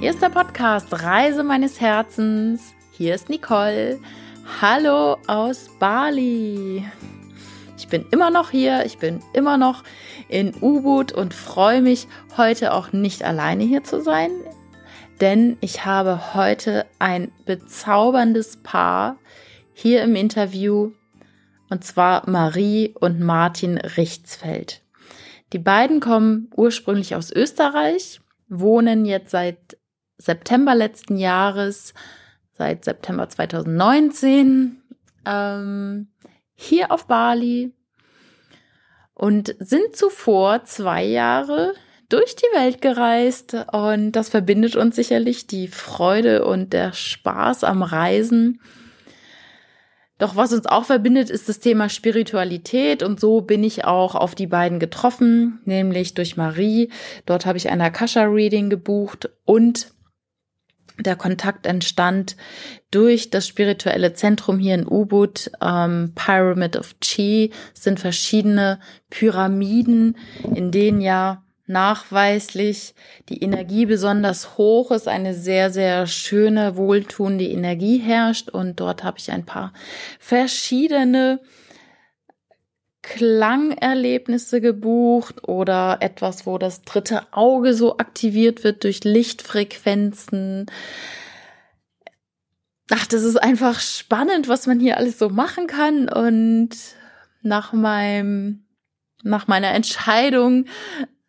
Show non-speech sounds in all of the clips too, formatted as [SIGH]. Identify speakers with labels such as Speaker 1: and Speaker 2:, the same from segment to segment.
Speaker 1: Hier ist der Podcast Reise meines Herzens. Hier ist Nicole. Hallo aus Bali. Ich bin immer noch hier, ich bin immer noch in Ubud und freue mich, heute auch nicht alleine hier zu sein, denn ich habe heute ein bezauberndes Paar hier im Interview, und zwar Marie und Martin Richtsfeld. Die beiden kommen ursprünglich aus Österreich, wohnen jetzt seit September letzten Jahres, seit September 2019, ähm, hier auf Bali und sind zuvor zwei Jahre durch die Welt gereist und das verbindet uns sicherlich die Freude und der Spaß am Reisen. Doch was uns auch verbindet, ist das Thema Spiritualität und so bin ich auch auf die beiden getroffen, nämlich durch Marie. Dort habe ich ein Akasha-Reading gebucht und der Kontakt entstand durch das spirituelle Zentrum hier in Ubud, ähm, Pyramid of Chi, sind verschiedene Pyramiden, in denen ja nachweislich die Energie besonders hoch ist, eine sehr, sehr schöne, wohltuende Energie herrscht. Und dort habe ich ein paar verschiedene Klangerlebnisse gebucht oder etwas, wo das dritte Auge so aktiviert wird durch Lichtfrequenzen. Ach, das ist einfach spannend, was man hier alles so machen kann. Und nach meinem, nach meiner Entscheidung,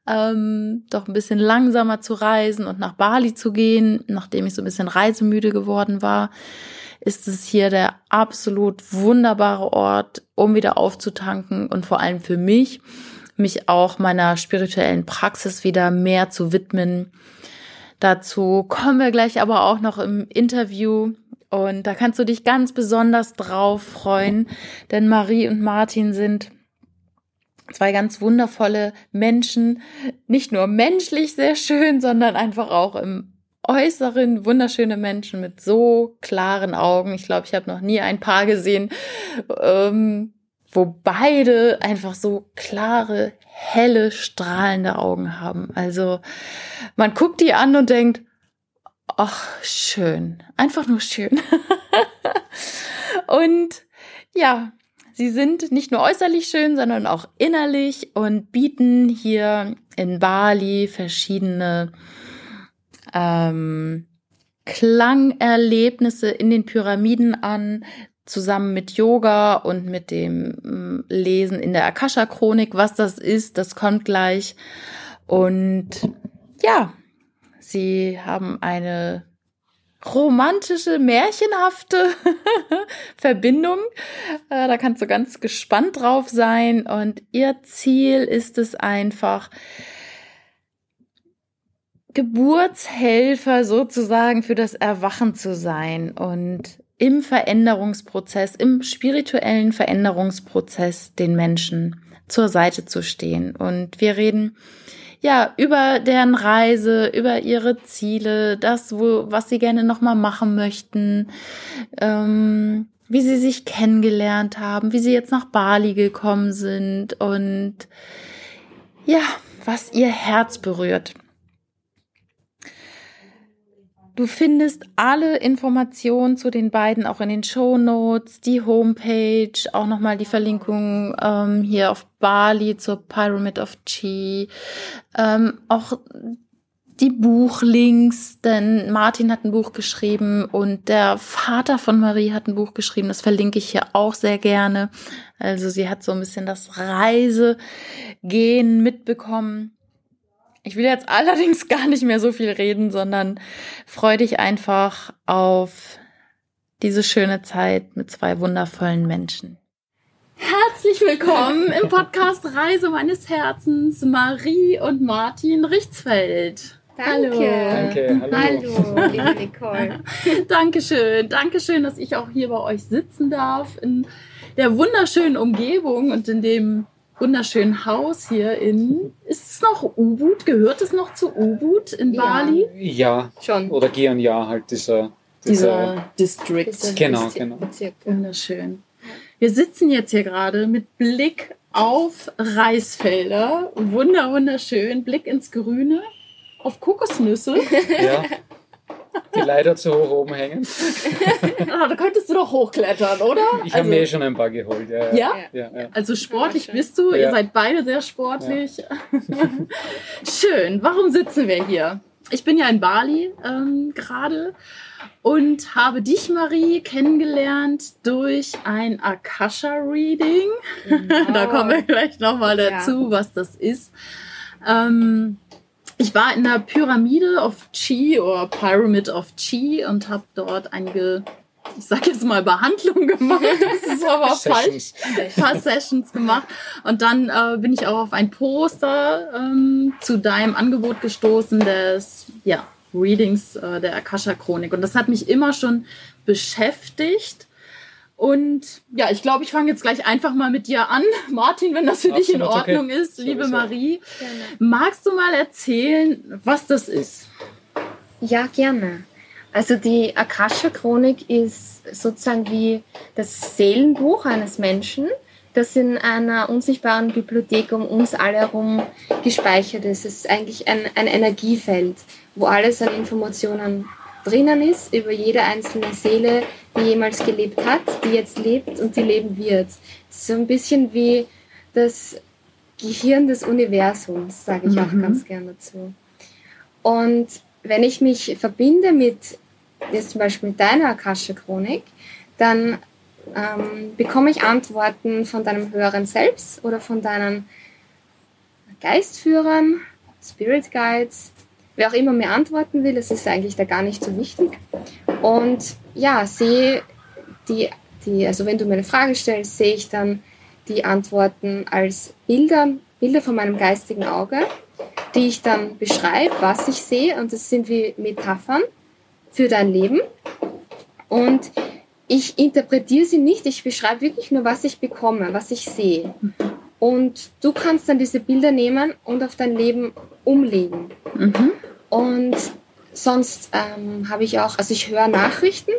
Speaker 1: ähm, doch ein bisschen langsamer zu reisen und nach Bali zu gehen, nachdem ich so ein bisschen reisemüde geworden war, ist es hier der absolut wunderbare Ort, um wieder aufzutanken und vor allem für mich, mich auch meiner spirituellen Praxis wieder mehr zu widmen. Dazu kommen wir gleich aber auch noch im Interview. Und da kannst du dich ganz besonders drauf freuen, denn Marie und Martin sind zwei ganz wundervolle Menschen, nicht nur menschlich sehr schön, sondern einfach auch im Äußeren wunderschöne Menschen mit so klaren Augen. Ich glaube, ich habe noch nie ein Paar gesehen, ähm, wo beide einfach so klare, helle, strahlende Augen haben. Also man guckt die an und denkt, ach, schön, einfach nur schön. [LAUGHS] und ja, sie sind nicht nur äußerlich schön, sondern auch innerlich und bieten hier in Bali verschiedene ähm, Klangerlebnisse in den Pyramiden an, zusammen mit Yoga und mit dem mm, Lesen in der Akasha-Chronik. Was das ist, das kommt gleich. Und ja, sie haben eine romantische, märchenhafte [LAUGHS] Verbindung. Äh, da kannst du ganz gespannt drauf sein. Und ihr Ziel ist es einfach, Geburtshelfer sozusagen für das Erwachen zu sein und im Veränderungsprozess, im spirituellen Veränderungsprozess den Menschen zur Seite zu stehen. Und wir reden ja über deren Reise, über ihre Ziele, das, wo, was sie gerne nochmal machen möchten, ähm, wie sie sich kennengelernt haben, wie sie jetzt nach Bali gekommen sind und ja, was ihr Herz berührt. Du findest alle Informationen zu den beiden auch in den Show Notes, die Homepage, auch nochmal die Verlinkung ähm, hier auf Bali zur Pyramid of Chi, ähm, auch die Buchlinks, denn Martin hat ein Buch geschrieben und der Vater von Marie hat ein Buch geschrieben. Das verlinke ich hier auch sehr gerne. Also sie hat so ein bisschen das Reisegehen mitbekommen. Ich will jetzt [LAUGHS] allerdings gar nicht mehr so viel reden, sondern freu dich einfach auf diese schöne Zeit mit zwei wundervollen Menschen. Herzlich willkommen im Podcast Reise meines Herzens, Marie und Martin Richtsfeld.
Speaker 2: Danke.
Speaker 1: Hallo.
Speaker 2: Danke. Hallo. Hallo, liebe Nicole.
Speaker 1: Dankeschön. Dankeschön, dass ich auch hier bei euch sitzen darf in der wunderschönen Umgebung und in dem wunderschönen Haus hier in. Ist es noch Ubud? Gehört es noch zu Ubud in
Speaker 2: Ja.
Speaker 1: Bali?
Speaker 3: Ja,
Speaker 2: Schon.
Speaker 3: oder Geon ja halt dieser.
Speaker 1: Dieser District.
Speaker 2: Diese
Speaker 3: Genau, genau.
Speaker 2: Bezirke.
Speaker 1: Wunderschön. Wir sitzen jetzt hier gerade mit Blick auf Reisfelder. Wunder, wunderschön. Blick ins Grüne. Auf Kokosnüsse.
Speaker 3: Ja, [LAUGHS] Leiter zu hoch oben hängen. [LAUGHS]
Speaker 1: ah, da könntest du doch hochklettern, oder?
Speaker 3: Ich also, habe mir eh schon ein paar geholt, ja.
Speaker 1: Ja? ja? ja also sportlich ja, bist du, ihr seid beide sehr sportlich. [LAUGHS] Schön. Warum sitzen wir hier? Ich bin ja in Bali ähm, gerade und habe dich, Marie, kennengelernt durch ein Akasha-Reading. Genau. [LAUGHS] da kommen wir gleich nochmal dazu, ja. was das ist. Ähm, ich war in der Pyramide of Chi oder Pyramid of Chi und habe dort einige, ich sag jetzt mal, Behandlungen gemacht. [LAUGHS] Das ist aber falsch. Ein paar Sessions gemacht. Und dann äh, bin ich auch auf ein Poster ähm, zu deinem Angebot gestoßen, des ja, Readings äh, der Akasha-Chronik. Und das hat mich immer schon beschäftigt. Und ja, ich glaube, ich fange jetzt gleich einfach mal mit dir an. [LAUGHS] Martin, wenn das für Absolut dich in Ordnung okay. ist, liebe so. Marie. Gerne. Magst du mal erzählen, was das ist?
Speaker 2: Ja, gerne. Also die Akasha-Chronik ist sozusagen wie das Seelenbuch eines Menschen, das in einer unsichtbaren Bibliothek um uns alle herum gespeichert ist. Es ist eigentlich ein, ein Energiefeld, wo alles an Informationen drinnen ist über jede einzelne Seele, die jemals gelebt hat, die jetzt lebt und die leben wird. So ein bisschen wie das Gehirn des Universums, sage ich mhm. auch ganz gerne dazu. Und wenn ich mich verbinde mit, jetzt zum Beispiel mit deiner Akasha-Chronik, dann ähm, bekomme ich Antworten von deinem höheren Selbst oder von deinen Geistführern, Spirit Guides, wer auch immer mir antworten will, das ist eigentlich da gar nicht so wichtig. Und ja, sehe die, die, also wenn du mir eine Frage stellst, sehe ich dann die Antworten als Bilder, Bilder von meinem geistigen Auge, die ich dann beschreibe, was ich sehe. Und das sind wie Metaphern für dein Leben. Und ich interpretiere sie nicht, ich beschreibe wirklich nur, was ich bekomme, was ich sehe. Und du kannst dann diese Bilder nehmen und auf dein Leben umlegen. Mhm. Und sonst ähm, habe ich auch, also ich höre Nachrichten,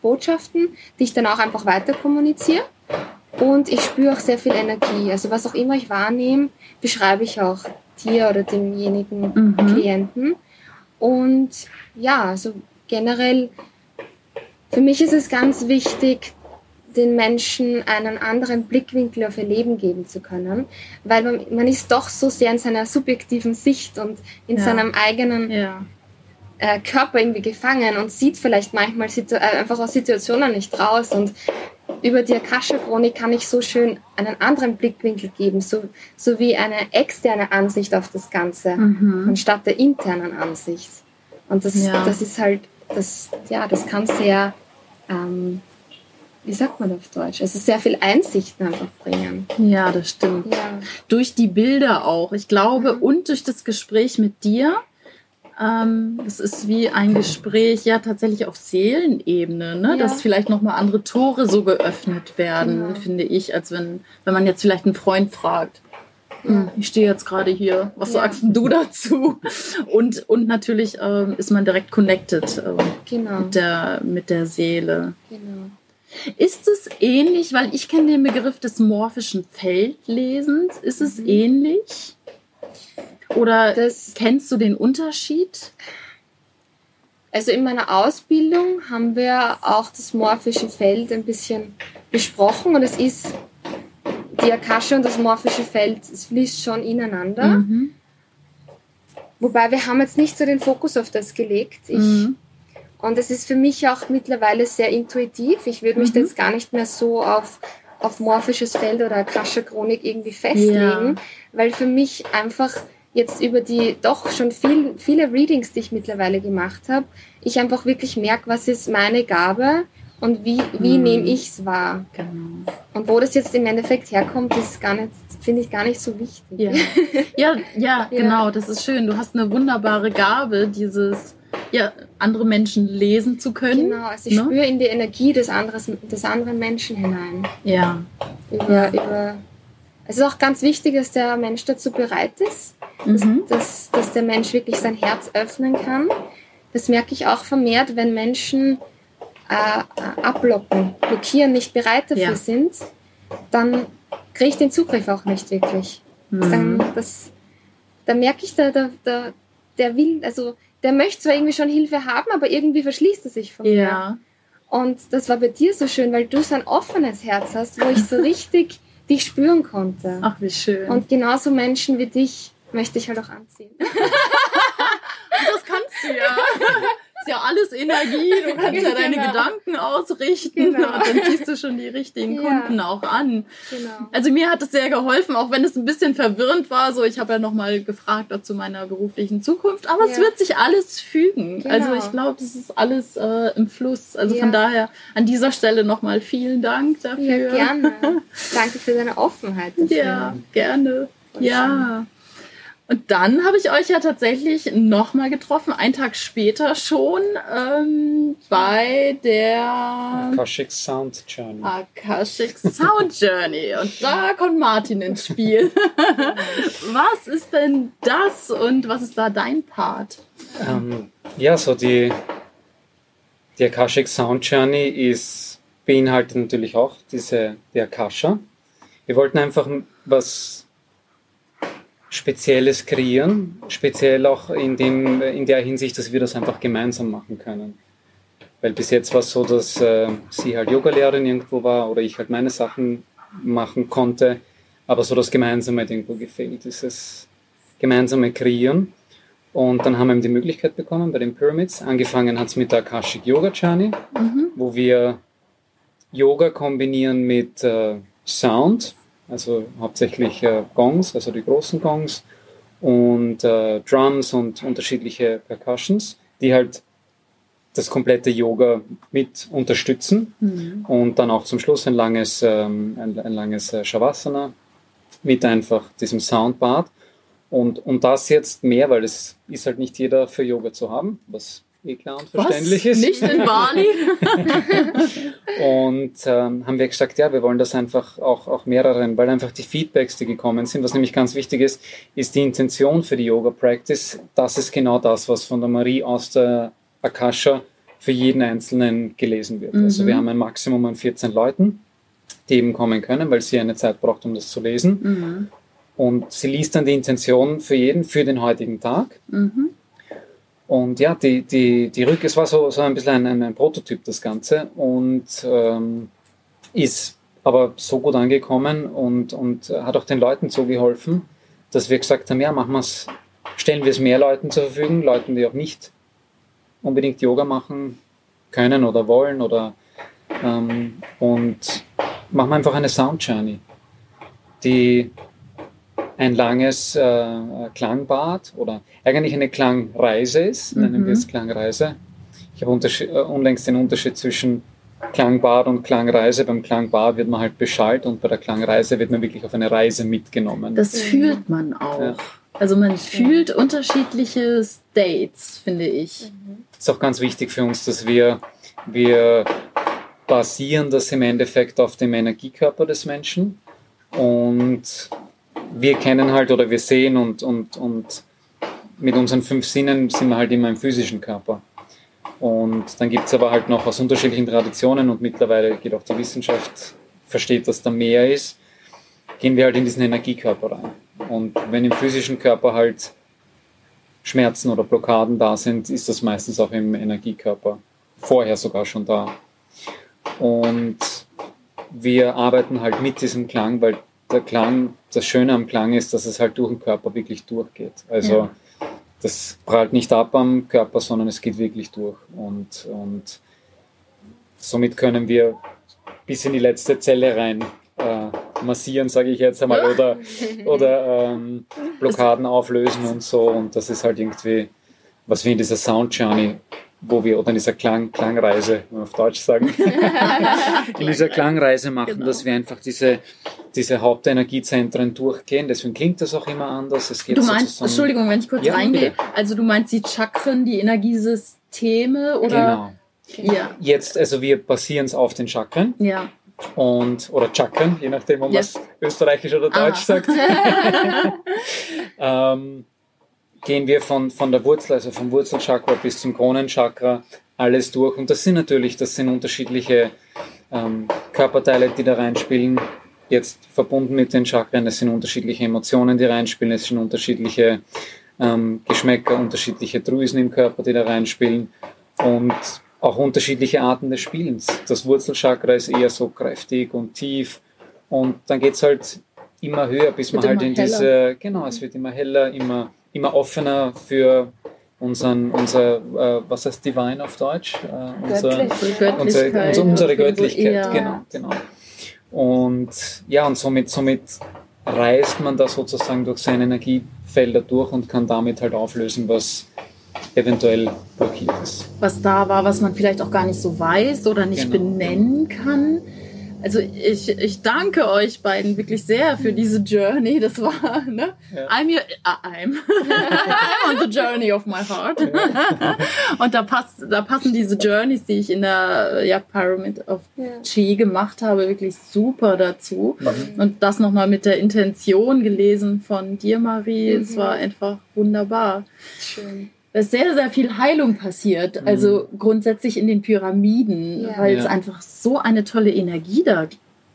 Speaker 2: Botschaften, die ich dann auch einfach weiter kommuniziere. Und ich spüre auch sehr viel Energie. Also was auch immer ich wahrnehme, beschreibe ich auch dir oder demjenigen mhm. Klienten. Und ja, also generell, für mich ist es ganz wichtig, den Menschen einen anderen Blickwinkel auf ihr Leben geben zu können, weil man, man ist doch so sehr in seiner subjektiven Sicht und in ja. seinem eigenen ja. äh, Körper irgendwie gefangen und sieht vielleicht manchmal äh, einfach aus Situationen nicht raus und über die Akasha-Chronik kann ich so schön einen anderen Blickwinkel geben, so, so wie eine externe Ansicht auf das Ganze, mhm. anstatt der internen Ansicht. Und das, ja. das ist halt, das, ja, das kann sehr ähm, wie sagt man auf Deutsch? Also sehr viel Einsichten einfach bringen.
Speaker 1: Ja, das stimmt. Ja. Durch die Bilder auch. Ich glaube, mhm. und durch das Gespräch mit dir. Ähm, das ist wie ein Gespräch, ja, tatsächlich auf Seelenebene, ne? Ja. dass vielleicht nochmal andere Tore so geöffnet werden, genau. finde ich, als wenn, wenn man jetzt vielleicht einen Freund fragt. Ja. Hm, ich stehe jetzt gerade hier. Was ja. sagst du dazu? [LAUGHS] Und, und natürlich ähm, ist man direkt connected äh, genau. mit, der, mit der Seele. Genau. Ist es ähnlich, weil ich kenne den Begriff des morphischen Feldlesens, ist es mhm. ähnlich? Oder das, kennst du den Unterschied?
Speaker 2: Also in meiner Ausbildung haben wir auch das morphische Feld ein bisschen besprochen und es ist die Akasha und das morphische Feld, es fließt schon ineinander. Mhm. Wobei wir haben jetzt nicht so den Fokus auf das gelegt. Ich mhm. Und es ist für mich auch mittlerweile sehr intuitiv. Ich würde mich mhm. jetzt gar nicht mehr so auf, auf morphisches Feld oder Akasha-Chronik irgendwie festlegen, ja. weil für mich einfach jetzt über die doch schon viel, viele Readings, die ich mittlerweile gemacht habe, ich einfach wirklich merke, was ist meine Gabe und wie, wie mhm. nehme ich es wahr. Genau. Und wo das jetzt im Endeffekt herkommt, ist gar nicht, finde ich gar nicht so wichtig. [LAUGHS]
Speaker 1: Ja. ja, ja, genau, das ist schön. Du hast eine wunderbare Gabe, dieses ja, andere Menschen lesen zu können.
Speaker 2: Genau, also ich ne? spüre in die Energie des, anderes, des anderen Menschen hinein.
Speaker 1: Ja.
Speaker 2: Über, über, es ist auch ganz wichtig, dass der Mensch dazu bereit ist, mhm. dass, dass der Mensch wirklich sein Herz öffnen kann. Das merke ich auch vermehrt, wenn Menschen äh, abblocken, blockieren, nicht bereit dafür ja. sind, dann kriege ich den Zugriff auch nicht wirklich. Mhm. Dann, das, da merke ich, da, da, da, der will, also der möchte zwar irgendwie schon Hilfe haben, aber irgendwie verschließt er sich von mir.
Speaker 1: Ja.
Speaker 2: Und das war bei dir so schön, weil du so ein offenes Herz hast, wo ich so [LAUGHS] richtig dich spüren konnte.
Speaker 1: Ach, wie schön.
Speaker 2: Und genauso Menschen wie dich möchte ich halt auch anziehen. [LAUGHS]
Speaker 1: das kannst du ja. [LAUGHS] Ist ja alles Energie, du [LAUGHS] kannst ja deine
Speaker 2: Genau.
Speaker 1: Gedanken ausrichten
Speaker 2: Genau.
Speaker 1: und dann ziehst du schon die richtigen [LAUGHS]
Speaker 2: Ja.
Speaker 1: Kunden auch an.
Speaker 2: Genau.
Speaker 1: Also mir hat es sehr geholfen, auch wenn es ein bisschen verwirrend war. So, ich habe ja nochmal gefragt zu meiner beruflichen Zukunft, aber es
Speaker 2: Ja.
Speaker 1: wird sich alles fügen.
Speaker 2: Genau.
Speaker 1: Also ich glaube, es ist alles äh, im Fluss. Also von daher an dieser Stelle nochmal vielen Dank dafür.
Speaker 2: Ja, gerne. [LAUGHS] Danke für deine Offenheit. Dafür.
Speaker 1: Ja, gerne.
Speaker 2: Voll
Speaker 1: Ja. Und dann habe ich euch ja tatsächlich nochmal getroffen, einen Tag später schon, ähm, bei der
Speaker 3: Akashic Sound Journey.
Speaker 1: Akashic Sound Journey. Und da kommt Martin ins Spiel. [LAUGHS] was ist denn das und was ist da dein Part?
Speaker 3: Ähm, ja, so die, die Akashic Sound Journey ist, beinhaltet natürlich auch diese, die Akasha. Wir wollten einfach was Spezielles kreieren, speziell auch in, dem, in der Hinsicht, dass wir das einfach gemeinsam machen können. Weil bis jetzt war es so, dass äh, sie halt Yogalehrerin irgendwo war oder ich halt meine Sachen machen konnte, aber so das Gemeinsame hat irgendwo gefehlt, dieses gemeinsame Kreieren. Und dann haben wir eben die Möglichkeit bekommen bei den Pyramids. Angefangen hat es mit der Akashic Yoga Journey, wo wir Yoga kombinieren mit äh, Sound, also hauptsächlich äh, Gongs, also die großen Gongs und äh, Drums und unterschiedliche Percussions, die halt das komplette Yoga mit unterstützen und dann auch zum Schluss ein langes, ähm, ein, ein langes äh, Shavasana mit einfach diesem Soundbad. Und, und das jetzt mehr, weil es ist halt nicht jeder für Yoga zu haben, was eh klar und verständlich
Speaker 1: was?
Speaker 3: ist.
Speaker 1: Nicht in Bali? [LAUGHS]
Speaker 3: Und ähm, haben wir gesagt, ja, wir wollen das einfach auch, auch mehreren, weil einfach die Feedbacks, die gekommen sind, was nämlich ganz wichtig ist, ist die Intention für die Yoga Practice. Das ist genau das, was von der Marie aus der Akasha für jeden Einzelnen gelesen wird. Also wir haben ein Maximum an 14 Leuten, die eben kommen können, weil sie eine Zeit braucht, um das zu lesen.
Speaker 1: Mhm.
Speaker 3: Und sie liest dann die Intention für jeden, für den heutigen Tag.
Speaker 1: Mhm.
Speaker 3: Und ja, die, die, die Rück, es war so, so ein bisschen ein, ein, ein Prototyp, das Ganze. Und ähm, ist aber so gut angekommen und, und hat auch den Leuten so geholfen, dass wir gesagt haben, ja, machen wir es, stellen wir es mehr Leuten zur Verfügung, Leuten, die auch nicht unbedingt Yoga machen können oder wollen oder ähm, und machen wir einfach eine Sound Journey, die ein langes äh, Klangbad oder eigentlich eine Klangreise ist, nennen wir es Klangreise. Ich habe unterschied- äh, unlängst den Unterschied zwischen Klangbad und Klangreise. Beim Klangbad wird man halt beschallt und bei der Klangreise wird man wirklich auf eine Reise mitgenommen.
Speaker 1: Das fühlt man auch.
Speaker 3: Ja.
Speaker 1: Also man fühlt unterschiedliche States, finde ich.
Speaker 3: ist auch ganz wichtig für uns, dass wir, wir basieren das im Endeffekt auf dem Energiekörper des Menschen und wir kennen halt oder wir sehen und, und, und mit unseren fünf Sinnen sind wir halt immer im physischen Körper. Und dann gibt es aber halt noch aus unterschiedlichen Traditionen und mittlerweile geht auch die Wissenschaft, versteht, dass da mehr ist, gehen wir halt in diesen Energiekörper rein. Und wenn im physischen Körper halt Schmerzen oder Blockaden da sind, ist das meistens auch im Energiekörper vorher sogar schon da. Und wir arbeiten halt mit diesem Klang, weil der Klang, das Schöne am Klang ist, dass es halt durch den Körper wirklich durchgeht. Also
Speaker 1: Ja.
Speaker 3: das prallt nicht ab am Körper, sondern es geht wirklich durch. Und, und somit können wir bis in die letzte Zelle rein äh, massieren, sage ich jetzt einmal, oder, oder ähm, Blockaden auflösen und so. Und das ist halt irgendwie, was wir in dieser Sound Journey, wo wir, oder in dieser Klang, Klangreise, wenn wir auf Deutsch sagen, [LAUGHS] [LAUGHS] in dieser Klangreise machen,
Speaker 1: Genau.
Speaker 3: dass wir einfach diese, diese Hauptenergiezentren durchgehen. Deswegen klingt das auch immer anders. Es geht
Speaker 1: Du meinst,
Speaker 3: sozusagen-
Speaker 1: Entschuldigung, wenn ich kurz
Speaker 3: Ja,
Speaker 1: reingehe,
Speaker 3: bitte.
Speaker 1: also du meinst die Chakren, die Energiesysteme oder?
Speaker 3: Genau.
Speaker 1: Ja,
Speaker 3: Jetzt, also wir basieren es auf den Chakren
Speaker 1: ja.
Speaker 3: und oder Chakren, je nachdem, ob man es österreichisch oder
Speaker 1: Aha.
Speaker 3: deutsch sagt. [LAUGHS] ähm, gehen wir von, von der Wurzel, also vom Wurzelchakra bis zum Kronenchakra, alles durch. Und das sind natürlich, das sind unterschiedliche ähm, Körperteile, die da reinspielen. Jetzt verbunden mit den Chakren, es sind unterschiedliche Emotionen, die reinspielen, es sind unterschiedliche ähm, Geschmäcker, unterschiedliche Drüsen im Körper, die da reinspielen und auch unterschiedliche Arten des Spielens. Das Wurzelchakra ist eher so kräftig und tief und dann geht es halt immer höher, bis man halt in heller. diese, genau, es wird immer heller, immer, immer offener für unseren, unser, äh, was heißt Divine auf Deutsch? Äh, unser, unsere, unsere, unsere Göttlichkeit, genau, genau. Und ja, und somit, somit reist man da sozusagen durch seine Energiefelder durch und kann damit halt auflösen, was eventuell blockiert ist.
Speaker 1: Was da war, was man vielleicht auch gar nicht so weiß oder nicht genau. benennen kann. Also ich, ich danke euch beiden wirklich sehr für diese Journey. Das war, ne? Ja. I'm, your, uh, I'm. I'm on the journey of my heart. Ja. Und da, passt, da passen diese Journeys, die ich in der ja, Pyramid of ja. Chi gemacht habe, wirklich super dazu. Mhm. Und das nochmal mit der Intention gelesen von dir, Marie. Mhm. Es war einfach wunderbar. Schön dass sehr, sehr viel Heilung passiert. Mhm. Also grundsätzlich in den Pyramiden, ja. weil es einfach so eine tolle Energie da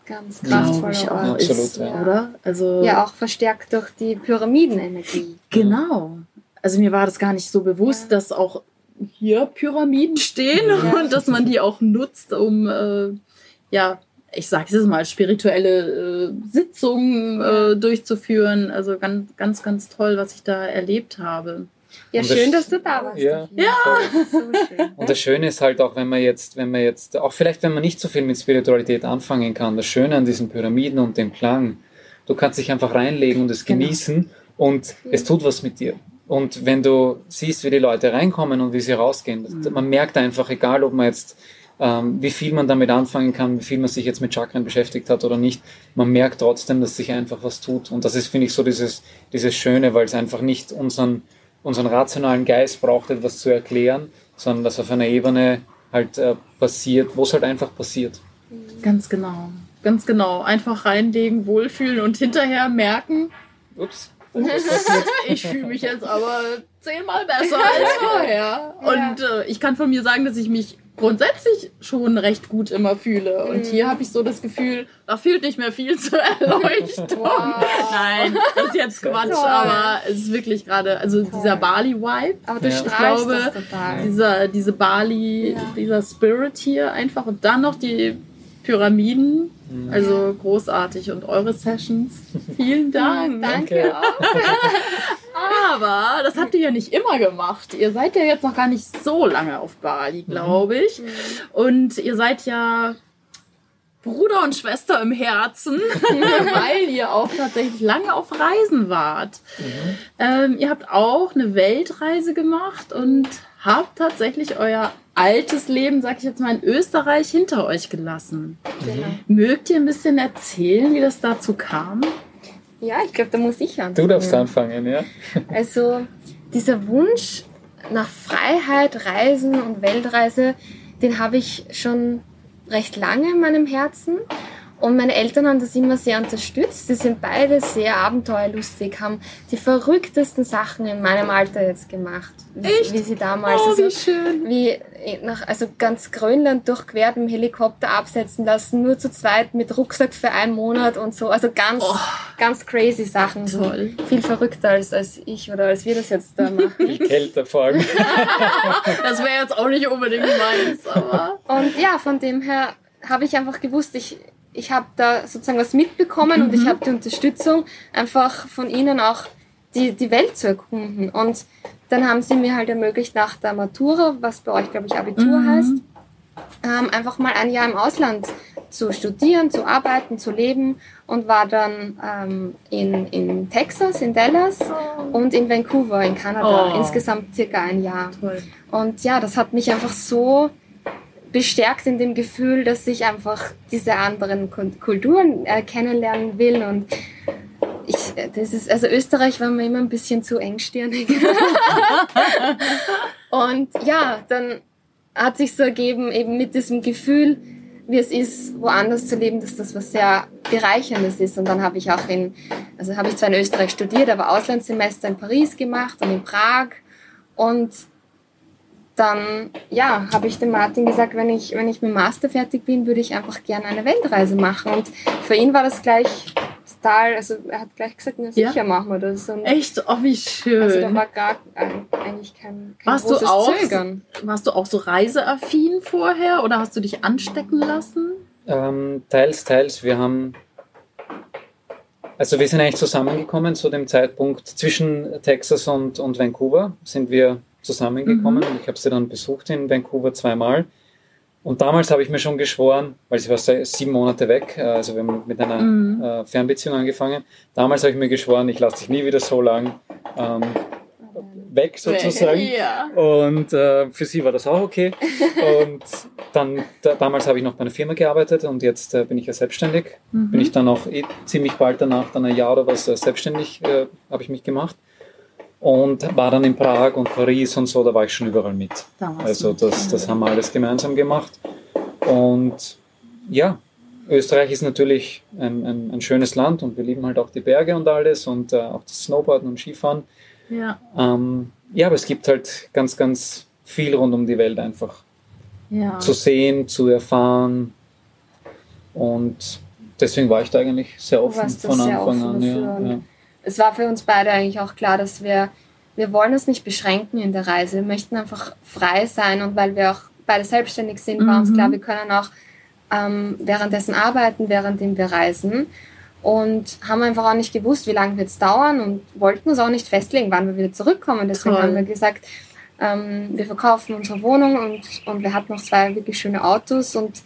Speaker 2: Ganz kraftvoll
Speaker 1: ich auch Absolut, ist, ja. oder?
Speaker 2: Also ja, auch verstärkt durch die Pyramidenenergie.
Speaker 1: Genau. Also mir war das gar nicht so bewusst, ja. dass auch hier Pyramiden stehen ja. und dass man die auch nutzt, um äh, ja, ich sage es mal, spirituelle äh, Sitzungen äh, durchzuführen. Also ganz, ganz, ganz toll, was ich da erlebt habe.
Speaker 2: Ja, und schön, das, dass du da warst.
Speaker 3: Ja, ja. So und das Schöne ist halt auch, wenn man jetzt, wenn man jetzt, auch vielleicht, wenn man nicht so viel mit Spiritualität anfangen kann, das Schöne an diesen Pyramiden und dem Klang, du kannst dich einfach reinlegen und es genau. genießen und es tut was mit dir. Und wenn du siehst, wie die Leute reinkommen und wie sie rausgehen, mhm. man merkt einfach, egal ob man jetzt ähm, wie viel man damit anfangen kann, wie viel man sich jetzt mit Chakren beschäftigt hat oder nicht, man merkt trotzdem, dass sich einfach was tut. Und das ist, finde ich, so dieses, dieses Schöne, weil es einfach nicht unseren unseren rationalen Geist braucht, etwas zu erklären, sondern dass auf einer Ebene halt äh, passiert, wo es halt einfach passiert.
Speaker 1: Ganz genau. Ganz genau. Einfach reinlegen, wohlfühlen und hinterher merken. Ups. [LAUGHS] ich fühle mich jetzt aber zehnmal besser [LAUGHS] als vorher. Und äh, ich kann von mir sagen, dass ich mich grundsätzlich schon recht gut immer fühle. Und hier mhm. habe ich so das Gefühl, da fehlt nicht mehr viel zur Erleuchtung. [LAUGHS] Wow. Nein, das ist jetzt Quatsch, Toll. aber es ist wirklich gerade, also Toll. dieser Bali-Vibe. Aber du ja. ich glaube, dieser, diese Bali, ja. dieser Spirit hier einfach und dann noch die Pyramiden. Mhm. Also großartig. Und eure Sessions. Vielen Dank.
Speaker 2: Danke. [LAUGHS]
Speaker 1: Aber das habt ihr ja nicht immer gemacht. Ihr seid ja jetzt noch gar nicht so lange auf Bali, glaube mhm. ich. Mhm. Und ihr seid ja Bruder und Schwester im Herzen, [LAUGHS] weil ihr auch tatsächlich lange auf Reisen wart. Mhm. Ähm, ihr habt auch eine Weltreise gemacht und habt tatsächlich euer altes Leben, sag ich jetzt mal, in Österreich hinter euch gelassen. Genau. Mögt ihr ein bisschen erzählen, wie das dazu kam?
Speaker 2: Ja, ich glaube, da muss ich anfangen.
Speaker 3: Du darfst anfangen, ja. [LAUGHS]
Speaker 2: Also dieser Wunsch nach Freiheit, Reisen und Weltreise, den habe ich schon recht lange in meinem Herzen. Und meine Eltern haben das immer sehr unterstützt. Sie sind beide sehr abenteuerlustig, haben die verrücktesten Sachen in meinem Alter jetzt gemacht.
Speaker 1: Echt?
Speaker 2: Wie sie damals.
Speaker 1: Oh, wie schön.
Speaker 2: Wie nach, also ganz Grönland durchquert im Helikopter absetzen lassen, nur zu zweit mit Rucksack für einen Monat und so. Also ganz, oh, ganz crazy Sachen.
Speaker 1: Toll.
Speaker 2: Viel verrückter als, als ich oder als wir das jetzt da machen. [LAUGHS]
Speaker 3: Viel kälter vor allem. [LAUGHS]
Speaker 1: das wäre jetzt auch nicht unbedingt meins, aber.
Speaker 2: Und ja, von dem her habe ich einfach gewusst, ich, ich habe da sozusagen was mitbekommen mhm. und ich mhm. habe die Unterstützung einfach von ihnen auch die, die Welt zu erkunden. Und dann haben sie mir halt ermöglicht nach der Matura, was bei euch glaube ich Abitur mhm. heißt, ähm, einfach mal ein Jahr im Ausland zu studieren, zu arbeiten, zu leben und war dann ähm, in, in Texas, in Dallas oh. und in Vancouver, in Kanada. Oh. Insgesamt circa ein Jahr. Toll. Und ja, das hat mich einfach so bestärkt in dem Gefühl, dass ich einfach diese anderen Kulturen äh, kennenlernen will und ich, äh, das ist, also Österreich war mir immer ein bisschen zu engstirnig. [LAUGHS] und ja, dann hat sich so ergeben, eben mit diesem Gefühl, wie es ist, woanders zu leben, dass das was sehr Bereicherndes ist. Und dann habe ich auch in, also habe ich zwar in Österreich studiert, aber Auslandssemester in Paris gemacht und in Prag. Und dann ja, habe ich dem Martin gesagt, wenn ich, wenn ich mit dem Master fertig bin, würde ich einfach gerne eine Weltreise machen. Und für ihn war das gleich, total, also er hat gleich gesagt, na
Speaker 1: Ja?
Speaker 2: sicher machen wir das. Und
Speaker 1: Echt? Oh, wie schön.
Speaker 2: Also da war gar äh, eigentlich kein, kein
Speaker 1: Warst du
Speaker 2: großes
Speaker 1: auch-
Speaker 2: Zögern.
Speaker 1: Warst du auch so reiseaffin vorher oder hast du dich anstecken lassen?
Speaker 3: Ähm, teils, teils. Wir haben, also wir sind eigentlich zusammengekommen zu dem Zeitpunkt zwischen Texas und, und Vancouver sind wir zusammengekommen.
Speaker 1: Mhm.
Speaker 3: Ich habe sie dann besucht in Vancouver zweimal. Und damals habe ich mir schon geschworen, weil sie war sieben Monate weg, äh, also wir haben mit einer
Speaker 1: Mhm.
Speaker 3: äh, Fernbeziehung angefangen. Damals habe ich mir geschworen, ich lasse dich nie wieder so lang ähm, weg sozusagen. [LAUGHS]
Speaker 1: Ja.
Speaker 3: Und äh, für sie war das auch okay. Und dann, da, damals habe ich noch bei einer Firma gearbeitet und jetzt äh, bin ich ja selbstständig.
Speaker 1: Mhm.
Speaker 3: Bin ich dann auch eh ziemlich bald danach, dann ein Jahr oder was, äh, selbstständig äh, habe ich mich gemacht. Und war dann in Prag und Paris und so, da war ich schon überall mit.
Speaker 1: Da warst
Speaker 3: Also das, das haben wir alles gemeinsam gemacht. Und ja, Österreich ist natürlich ein, ein, ein schönes Land und wir lieben halt auch die Berge und alles und äh, auch das Snowboarden und Skifahren.
Speaker 1: Ja,
Speaker 3: Ähm, ja, aber es gibt halt ganz, ganz viel rund um die Welt einfach
Speaker 1: ja.
Speaker 3: zu sehen, zu erfahren. Und deswegen war ich da eigentlich sehr offen von Anfang an. Ja, ja.
Speaker 2: Es war für uns beide eigentlich auch klar, dass wir, wir wollen uns nicht beschränken in der Reise. Wir möchten einfach frei sein und weil wir auch beide selbstständig sind, war uns
Speaker 1: Mhm.
Speaker 2: klar, wir können auch ähm, währenddessen arbeiten, währenddem wir reisen. Und haben einfach auch nicht gewusst, wie lange wird es dauern und wollten uns auch nicht festlegen, wann wir wieder zurückkommen. Deswegen
Speaker 1: Toll.
Speaker 2: haben wir gesagt, ähm, wir verkaufen unsere Wohnung und, und wir hatten noch zwei wirklich schöne Autos und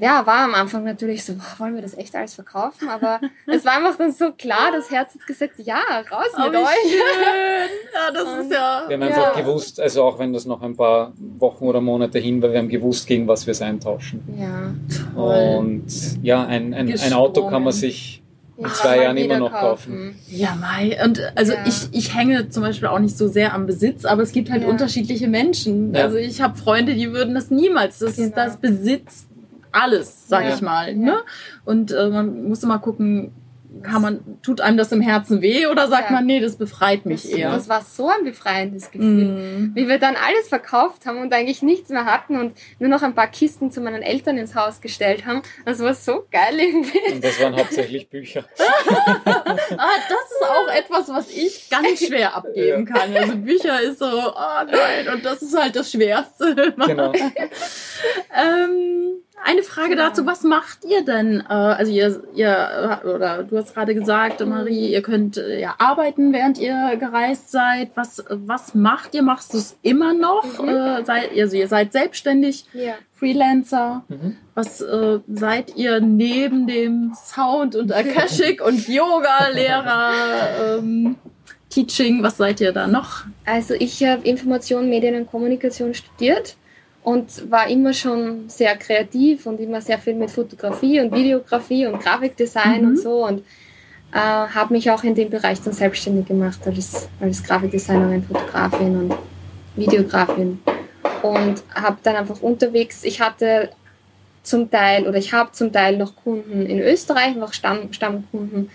Speaker 2: ja, war am Anfang natürlich so, boah, wollen wir das echt alles verkaufen? Aber [LAUGHS] es war einfach dann so klar, das Herz hat gesagt, ja, raus
Speaker 1: Oh,
Speaker 2: mit euch.
Speaker 1: schön. [LAUGHS] Ja, das ist ja.
Speaker 3: Wir haben einfach
Speaker 2: Ja.
Speaker 3: gewusst, also auch wenn das noch ein paar Wochen oder Monate hin war, wir haben gewusst, gegen was wir es eintauschen.
Speaker 2: Ja,
Speaker 1: Toll.
Speaker 3: Und ja, ein, ein, ein Auto kann man sich
Speaker 2: ja,
Speaker 3: zwei Jahren immer noch kaufen.
Speaker 1: Ja, Mai. Und also
Speaker 2: Ja.
Speaker 1: ich, ich hänge zum Beispiel auch nicht so sehr am Besitz, aber es gibt halt
Speaker 2: Ja.
Speaker 1: unterschiedliche Menschen.
Speaker 3: Ja.
Speaker 1: Also ich habe Freunde, die würden das niemals. Das ist
Speaker 2: Genau.
Speaker 1: das Besitz alles, sag
Speaker 2: Ja.
Speaker 1: ich mal.
Speaker 2: Ja.
Speaker 1: Ne? Und äh, man muss immer gucken, kann man, tut einem das im Herzen weh oder sagt
Speaker 2: Ja.
Speaker 1: man, nee, das befreit mich
Speaker 2: Das,
Speaker 1: eher.
Speaker 2: das war so ein befreiendes Gefühl.
Speaker 1: Mm.
Speaker 2: Wie wir dann alles verkauft haben und eigentlich nichts mehr hatten und nur noch ein paar Kisten zu meinen Eltern ins Haus gestellt haben. Das war so geil irgendwie.
Speaker 3: Und das waren hauptsächlich Bücher. [LAUGHS]
Speaker 1: Ah, das ist auch etwas, was ich ganz schwer abgeben kann. Also Bücher ist so, oh nein, und das ist halt das Schwerste.
Speaker 3: Genau. [LAUGHS]
Speaker 1: Ähm, eine Frage dazu, was macht ihr denn? Äh, also ihr, ihr, äh, oder du hast gerade gesagt, Marie, ihr könnt äh, ja arbeiten, während ihr gereist seid. Was, was macht ihr? Machst du es immer noch?
Speaker 2: Mhm.
Speaker 1: Äh, seid, also ihr seid selbstständig,
Speaker 2: Ja.
Speaker 1: Freelancer.
Speaker 3: Mhm.
Speaker 1: Was äh, seid ihr neben dem Sound und Akashic [LAUGHS] und Yoga-Lehrer, ähm, Teaching, was seid ihr da noch?
Speaker 2: Also ich habe Information, Medien und Kommunikation studiert und war immer schon sehr kreativ und immer sehr viel mit Fotografie und Videografie und Grafikdesign
Speaker 1: Mhm.
Speaker 2: und so und äh, habe mich auch in dem Bereich dann selbstständig gemacht als, als Grafikdesignerin, Fotografin und Videografin und habe dann einfach unterwegs, ich hatte zum Teil oder ich habe zum Teil noch Kunden in Österreich, noch Stamm, Stammkunden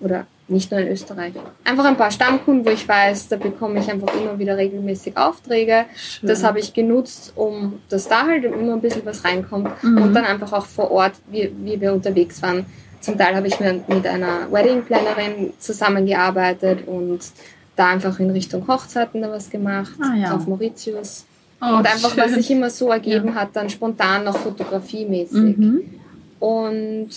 Speaker 2: oder nicht nur in Österreich. Einfach ein paar Stammkunden, wo ich weiß, da bekomme ich einfach immer wieder regelmäßig Aufträge. Das habe ich genutzt, um dass da halt immer ein bisschen was reinkommt
Speaker 1: Mhm.
Speaker 2: und dann einfach auch vor Ort, wie, wie wir unterwegs waren. Zum Teil habe ich mir mit einer Wedding Plannerin zusammengearbeitet und da einfach in Richtung Hochzeiten da was gemacht,
Speaker 1: Ah, ja.
Speaker 2: auf Mauritius.
Speaker 1: Oh,
Speaker 2: und einfach, was
Speaker 1: schön.
Speaker 2: sich immer so ergeben hat, dann spontan noch fotografiemäßig.
Speaker 1: Mhm.
Speaker 2: Und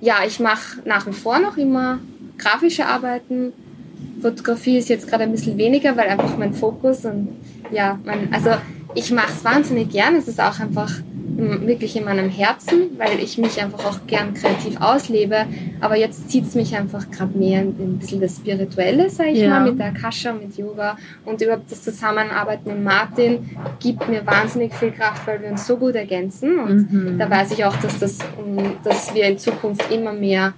Speaker 2: ja, ich mache nach wie vor noch immer grafische Arbeiten. Fotografie ist jetzt gerade ein bisschen weniger, weil einfach mein Fokus und ja, mein, also ich mache es wahnsinnig gern. Es ist auch einfach wirklich in meinem Herzen, weil ich mich einfach auch gern kreativ auslebe. Aber jetzt zieht es mich einfach gerade mehr in ein bisschen das Spirituelle, sage ich
Speaker 1: Ja.
Speaker 2: mal, mit der Akasha, mit Yoga und überhaupt das Zusammenarbeiten mit Martin gibt mir wahnsinnig viel Kraft, weil wir uns so gut ergänzen und
Speaker 1: Mhm.
Speaker 2: da weiß ich auch, dass, das, dass wir in Zukunft immer mehr,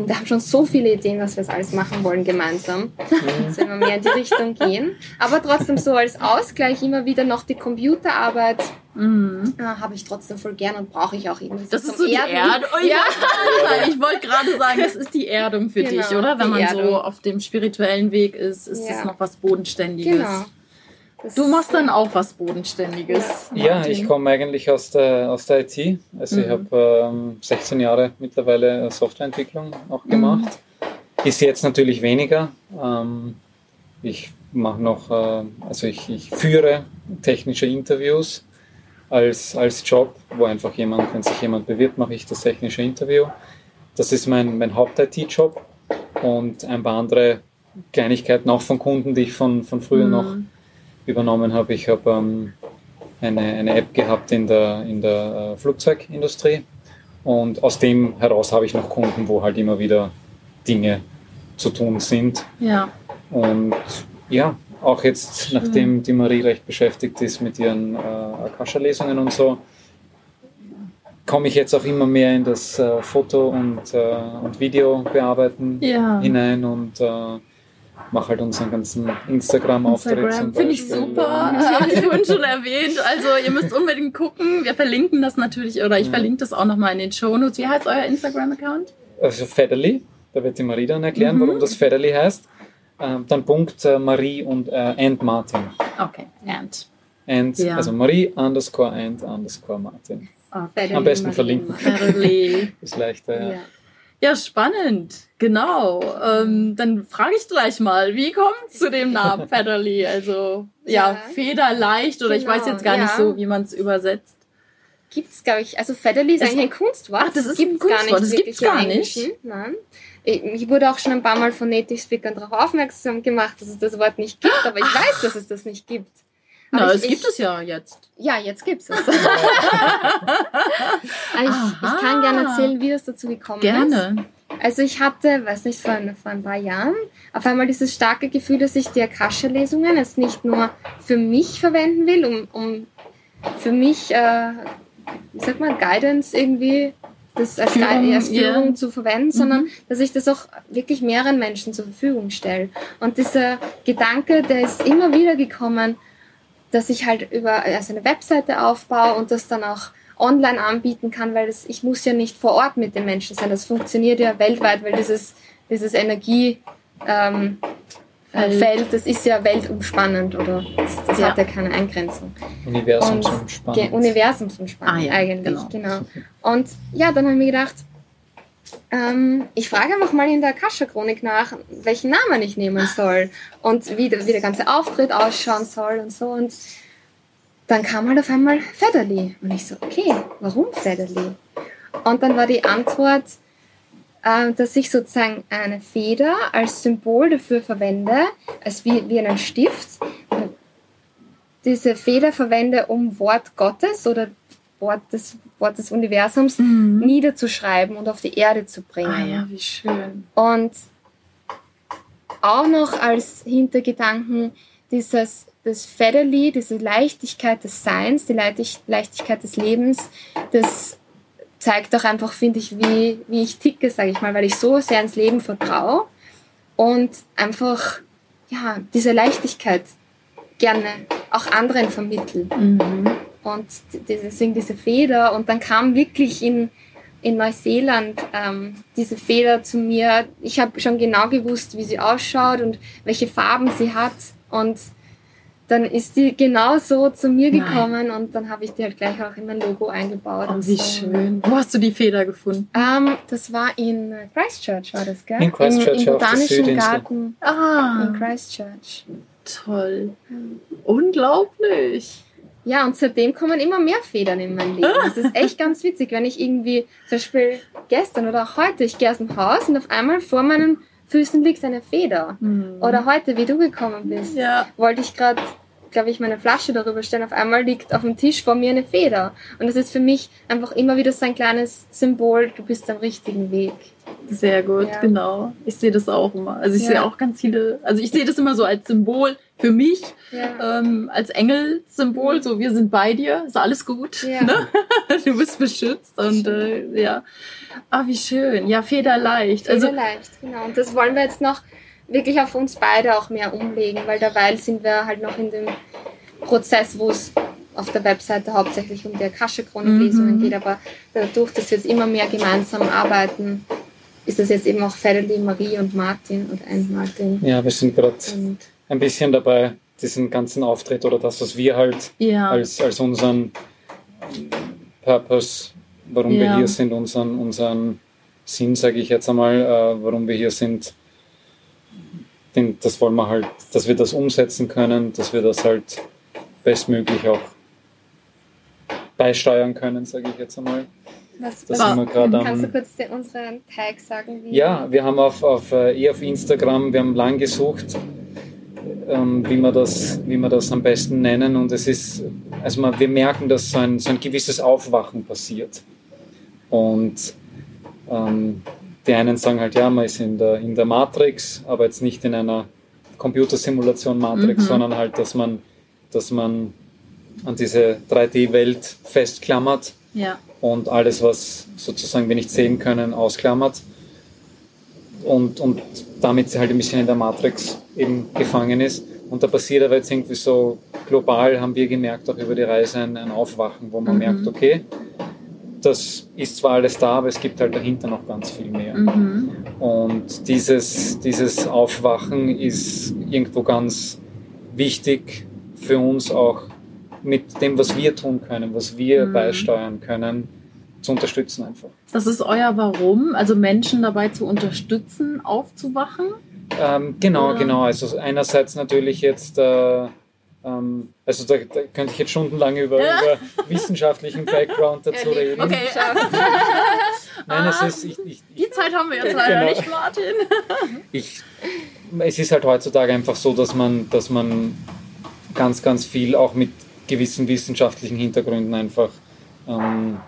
Speaker 2: und wir haben schon so viele Ideen, was wir jetzt alles machen wollen gemeinsam, dass [LAUGHS] wir mehr in die Richtung gehen. Aber trotzdem so als Ausgleich immer wieder noch die Computerarbeit
Speaker 1: Mhm.
Speaker 2: äh, habe ich trotzdem voll gern und brauche ich auch irgendwie.
Speaker 1: Das
Speaker 2: zum
Speaker 1: ist so die
Speaker 2: Erden.
Speaker 1: Erdung. Oh, ich
Speaker 2: Ja.
Speaker 1: wollte gerade sagen, ich wollte gerade sagen, das ist die Erdung für
Speaker 2: Genau,
Speaker 1: dich, oder? Wenn
Speaker 2: die
Speaker 1: man so
Speaker 2: Erdung.
Speaker 1: auf dem spirituellen Weg ist, ist
Speaker 2: Ja.
Speaker 1: es noch was Bodenständiges.
Speaker 2: Genau. Das
Speaker 1: Du machst dann auch was Bodenständiges.
Speaker 3: Ja,
Speaker 1: Martin.
Speaker 3: ich komme eigentlich aus der, aus der IT. Also ich
Speaker 1: Mhm.
Speaker 3: habe ähm, 16 Jahre mittlerweile Softwareentwicklung auch gemacht. Ist jetzt natürlich weniger. Ähm, ich mache noch, äh, also ich, ich führe technische Interviews als, als Job, wo einfach jemand, wenn sich jemand bewirbt, mache ich das technische Interview. Das ist mein, mein Haupt-IT-Job und ein paar andere Kleinigkeiten auch von Kunden, die ich von, von früher
Speaker 1: Mhm.
Speaker 3: noch übernommen habe. Ich habe ähm, eine, eine App gehabt in der, in der äh, Flugzeugindustrie und aus dem heraus habe ich noch Kunden, wo halt immer wieder Dinge zu tun sind.
Speaker 1: Ja.
Speaker 3: Und ja, auch jetzt, nachdem die Marie recht beschäftigt ist mit ihren äh, Akasha-Lesungen und so, komme ich jetzt auch immer mehr in das äh, Foto- und, äh, und Videobearbeiten
Speaker 1: Ja.
Speaker 3: hinein und äh, mache halt unseren ganzen Instagram-Auftritt
Speaker 1: Instagram
Speaker 3: zum
Speaker 1: finde ich super. Hatte ich vorhin schon erwähnt. Also ihr müsst unbedingt gucken. Wir verlinken das natürlich oder ich
Speaker 3: Ja.
Speaker 1: verlinke das auch nochmal in den Shownotes. Wie heißt euer Instagram-Account?
Speaker 3: Also Federli, da wird die Marie dann erklären,
Speaker 1: Mhm.
Speaker 3: warum das Federli heißt. Ähm, dann Punkt äh, Marie und äh, and Martin.
Speaker 1: Okay, and.
Speaker 3: And,
Speaker 1: Ja.
Speaker 3: Also Marie underscore and underscore Martin.
Speaker 2: Federli
Speaker 3: Am besten
Speaker 2: Marie.
Speaker 3: verlinken.
Speaker 1: Federli. [LAUGHS]
Speaker 3: Ist leichter, ja.
Speaker 2: Ja.
Speaker 1: Ja, spannend. Genau. Ähm, dann frage ich gleich mal, wie kommt es zu dem Namen [LAUGHS] Federli? Also, ja,
Speaker 2: Ja.
Speaker 1: federleicht oder ich
Speaker 2: Genau,
Speaker 1: weiß jetzt gar nicht
Speaker 2: ja.
Speaker 1: so, wie man es übersetzt.
Speaker 2: Gibt's, glaube ich, also Federli ist
Speaker 1: Es-
Speaker 2: eigentlich ein Kunstwort.
Speaker 1: Ach, das ist
Speaker 2: gibt's
Speaker 1: ein Kunstwort, das gibt's gar nicht.
Speaker 2: Englischen. Nein. Ich ich wurde auch schon ein paar Mal von Native Speakern darauf aufmerksam gemacht, dass es das Wort nicht gibt, aber ich weiß, dass es das nicht gibt.
Speaker 1: Na, es gibt es ja jetzt.
Speaker 2: Ja, jetzt gibt's es. Aber [LAUGHS] ich, ich kann gerne erzählen, wie das dazu gekommen ist.
Speaker 1: Gerne.
Speaker 2: Also ich hatte, weiß nicht, vor, ein- vor ein paar Jahren auf einmal dieses starke Gefühl, dass ich die Akasha-Lesungen jetzt nicht nur für mich verwenden will, um, um für mich, äh, wie sagt man, Guidance irgendwie, das als
Speaker 1: Führung,
Speaker 2: als. Führung zu verwenden, sondern dass ich das auch wirklich mehreren Menschen zur Verfügung stelle. Und dieser Gedanke, der ist immer wieder gekommen, dass ich halt über also eine Webseite aufbaue und das dann auch online anbieten kann, weil das, ich muss ja nicht vor Ort mit den Menschen sein. Das funktioniert ja weltweit, weil dieses, dieses Energie ähm, äh, das ist ja weltumspannend oder das, das
Speaker 1: Ja.
Speaker 2: hat ja keine Eingrenzung.
Speaker 3: Universum
Speaker 2: Und
Speaker 3: zum
Speaker 2: Ge
Speaker 3: Spannen.
Speaker 2: Universumsumspannend
Speaker 1: Ah ja,
Speaker 2: eigentlich,
Speaker 1: genau.
Speaker 2: genau. Und ja, dann habe ich mir gedacht, ähm, ich frage einfach mal in der Akasha-Chronik nach, welchen Namen ich nehmen soll und wie der, wie der ganze Auftritt ausschauen soll und so. Und dann kam halt auf einmal Federli. Und ich so, okay, warum Federli? Und dann war die Antwort, äh, dass ich sozusagen eine Feder als Symbol dafür verwende, als wie, wie einen Stift. Diese Feder verwende, um Wort Gottes oder Wort des, Wort des Universums niederzuschreiben und auf die Erde zu bringen.
Speaker 1: Ah ja, wie schön.
Speaker 2: Und auch noch als Hintergedanken dieses das Federli, diese Leichtigkeit des Seins, die Leichtig- Leichtigkeit des Lebens, das zeigt auch einfach, finde ich, wie, wie ich ticke, sage ich mal, weil ich so sehr ins Leben vertraue und einfach ja, diese Leichtigkeit gerne auch anderen vermittle.
Speaker 1: Mhm.
Speaker 2: Und deswegen diese Feder. Und dann kam wirklich in, in Neuseeland ähm, diese Feder zu mir. Ich habe schon genau gewusst, wie sie ausschaut und welche Farben sie hat. Und dann ist die genau so zu mir
Speaker 1: Nein.
Speaker 2: gekommen und dann habe ich die halt gleich auch in mein Logo eingebaut.
Speaker 1: Oh,
Speaker 2: und
Speaker 1: wie
Speaker 2: so.
Speaker 1: schön. Wo hast du die Feder gefunden?
Speaker 2: Ähm, das war in Christchurch, war das, gell?
Speaker 3: In Christchurch,
Speaker 2: Im, im Botanischen. Garten
Speaker 1: Ah,
Speaker 2: in Christchurch.
Speaker 1: toll. Unglaublich.
Speaker 2: Ja, und seitdem kommen immer mehr Federn in mein Leben. Das ist echt ganz witzig, wenn ich irgendwie, zum Beispiel gestern oder auch heute, ich gehe aus dem Haus und auf einmal vor meinen Füßen liegt eine Feder. Oder heute, wie du gekommen bist,
Speaker 1: Ja.
Speaker 2: wollte ich gerade, glaube ich, meine Flasche darüber stellen. Auf einmal liegt auf dem Tisch vor mir eine Feder. Und das ist für mich einfach immer wieder so ein kleines Symbol, du bist am richtigen Weg.
Speaker 1: Sehr gut,
Speaker 2: Ja.
Speaker 1: genau. Ich sehe das auch immer. Also ich
Speaker 2: Ja.
Speaker 1: sehe auch ganz viele, also ich sehe das immer so als Symbol für mich,
Speaker 2: Ja.
Speaker 1: ähm, als Engel-Symbol, so wir sind bei dir, ist alles gut,
Speaker 2: Ja.
Speaker 1: ne? [LAUGHS] du bist beschützt und äh, ja. Ah, wie schön. Ja, federleicht.
Speaker 2: Also
Speaker 1: Also
Speaker 2: leicht, genau. Und das wollen wir jetzt noch wirklich auf uns beide auch mehr umlegen, weil derweil sind wir halt noch in dem Prozess, wo es auf der Webseite hauptsächlich um die Akasha-Chronik-Lesungen
Speaker 1: Mhm.
Speaker 2: geht, aber dadurch, dass wir jetzt immer mehr gemeinsam arbeiten, ist das jetzt eben auch Federli, Marie und Martin und ein Martin.
Speaker 3: Ja, wir sind gerade ein bisschen dabei, diesen ganzen Auftritt oder das, was wir halt
Speaker 1: Ja.
Speaker 3: als, als unseren Purpose, warum wir
Speaker 1: Ja.
Speaker 3: hier sind, unseren, unseren Sinn, sage ich jetzt einmal, äh, warum wir hier sind, den, das wollen wir halt, dass wir das umsetzen können, dass wir das halt bestmöglich auch beisteuern können, sage ich jetzt einmal.
Speaker 2: Was,
Speaker 3: Das
Speaker 2: was,
Speaker 3: wir
Speaker 2: kannst du
Speaker 3: am.
Speaker 2: kurz den, unseren Tag sagen? Wie
Speaker 3: Ja, wir haben auf, auf, äh, eh auf Instagram, wir haben lang gesucht, ähm, wie, wir das, wie wir das am besten nennen. Und es ist, also man, wir merken, dass so ein, so ein gewisses Aufwachen passiert. Und ähm, die einen sagen halt, ja, man ist in der, in der Matrix, aber jetzt nicht in einer Computersimulation Matrix,
Speaker 1: Mhm.
Speaker 3: sondern halt, dass man, dass man an diese 3D-Welt festklammert
Speaker 1: Ja.
Speaker 3: und alles, was sozusagen wir nicht sehen können, ausklammert. Und, und damit sie halt ein bisschen in der Matrix eben gefangen ist. Und da passiert aber jetzt irgendwie so global, haben wir gemerkt, auch über die Reise ein, ein Aufwachen, wo man
Speaker 1: Mhm.
Speaker 3: merkt, okay, das ist zwar alles da, aber es gibt halt dahinter noch ganz viel mehr.
Speaker 1: Mhm.
Speaker 3: Und dieses, dieses Aufwachen ist irgendwo ganz wichtig für uns auch mit dem, was wir tun können, was wir
Speaker 1: Mhm.
Speaker 3: beisteuern können, zu unterstützen einfach.
Speaker 1: Das ist euer Warum, also Menschen dabei zu unterstützen, aufzuwachen.
Speaker 3: Ähm, genau,
Speaker 1: Oder?
Speaker 3: genau. Also einerseits natürlich jetzt, äh, also da, da könnte ich jetzt stundenlang über,
Speaker 1: Ja.
Speaker 3: über wissenschaftlichen Background dazu reden.
Speaker 1: Okay. [LAUGHS]
Speaker 3: Nein, es
Speaker 1: Ah.
Speaker 3: ist, ich, ich,
Speaker 1: Die Zeit haben wir jetzt leider
Speaker 3: Genau.
Speaker 1: nicht, Martin. [LAUGHS]
Speaker 3: ich, es ist halt heutzutage einfach so, dass man, dass man ganz, ganz viel auch mit gewissen wissenschaftlichen Hintergründen einfach ähm,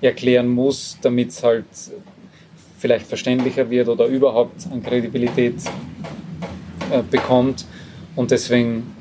Speaker 3: erklären muss, damit es halt vielleicht verständlicher wird oder überhaupt an Kredibilität äh, bekommt. Und deswegen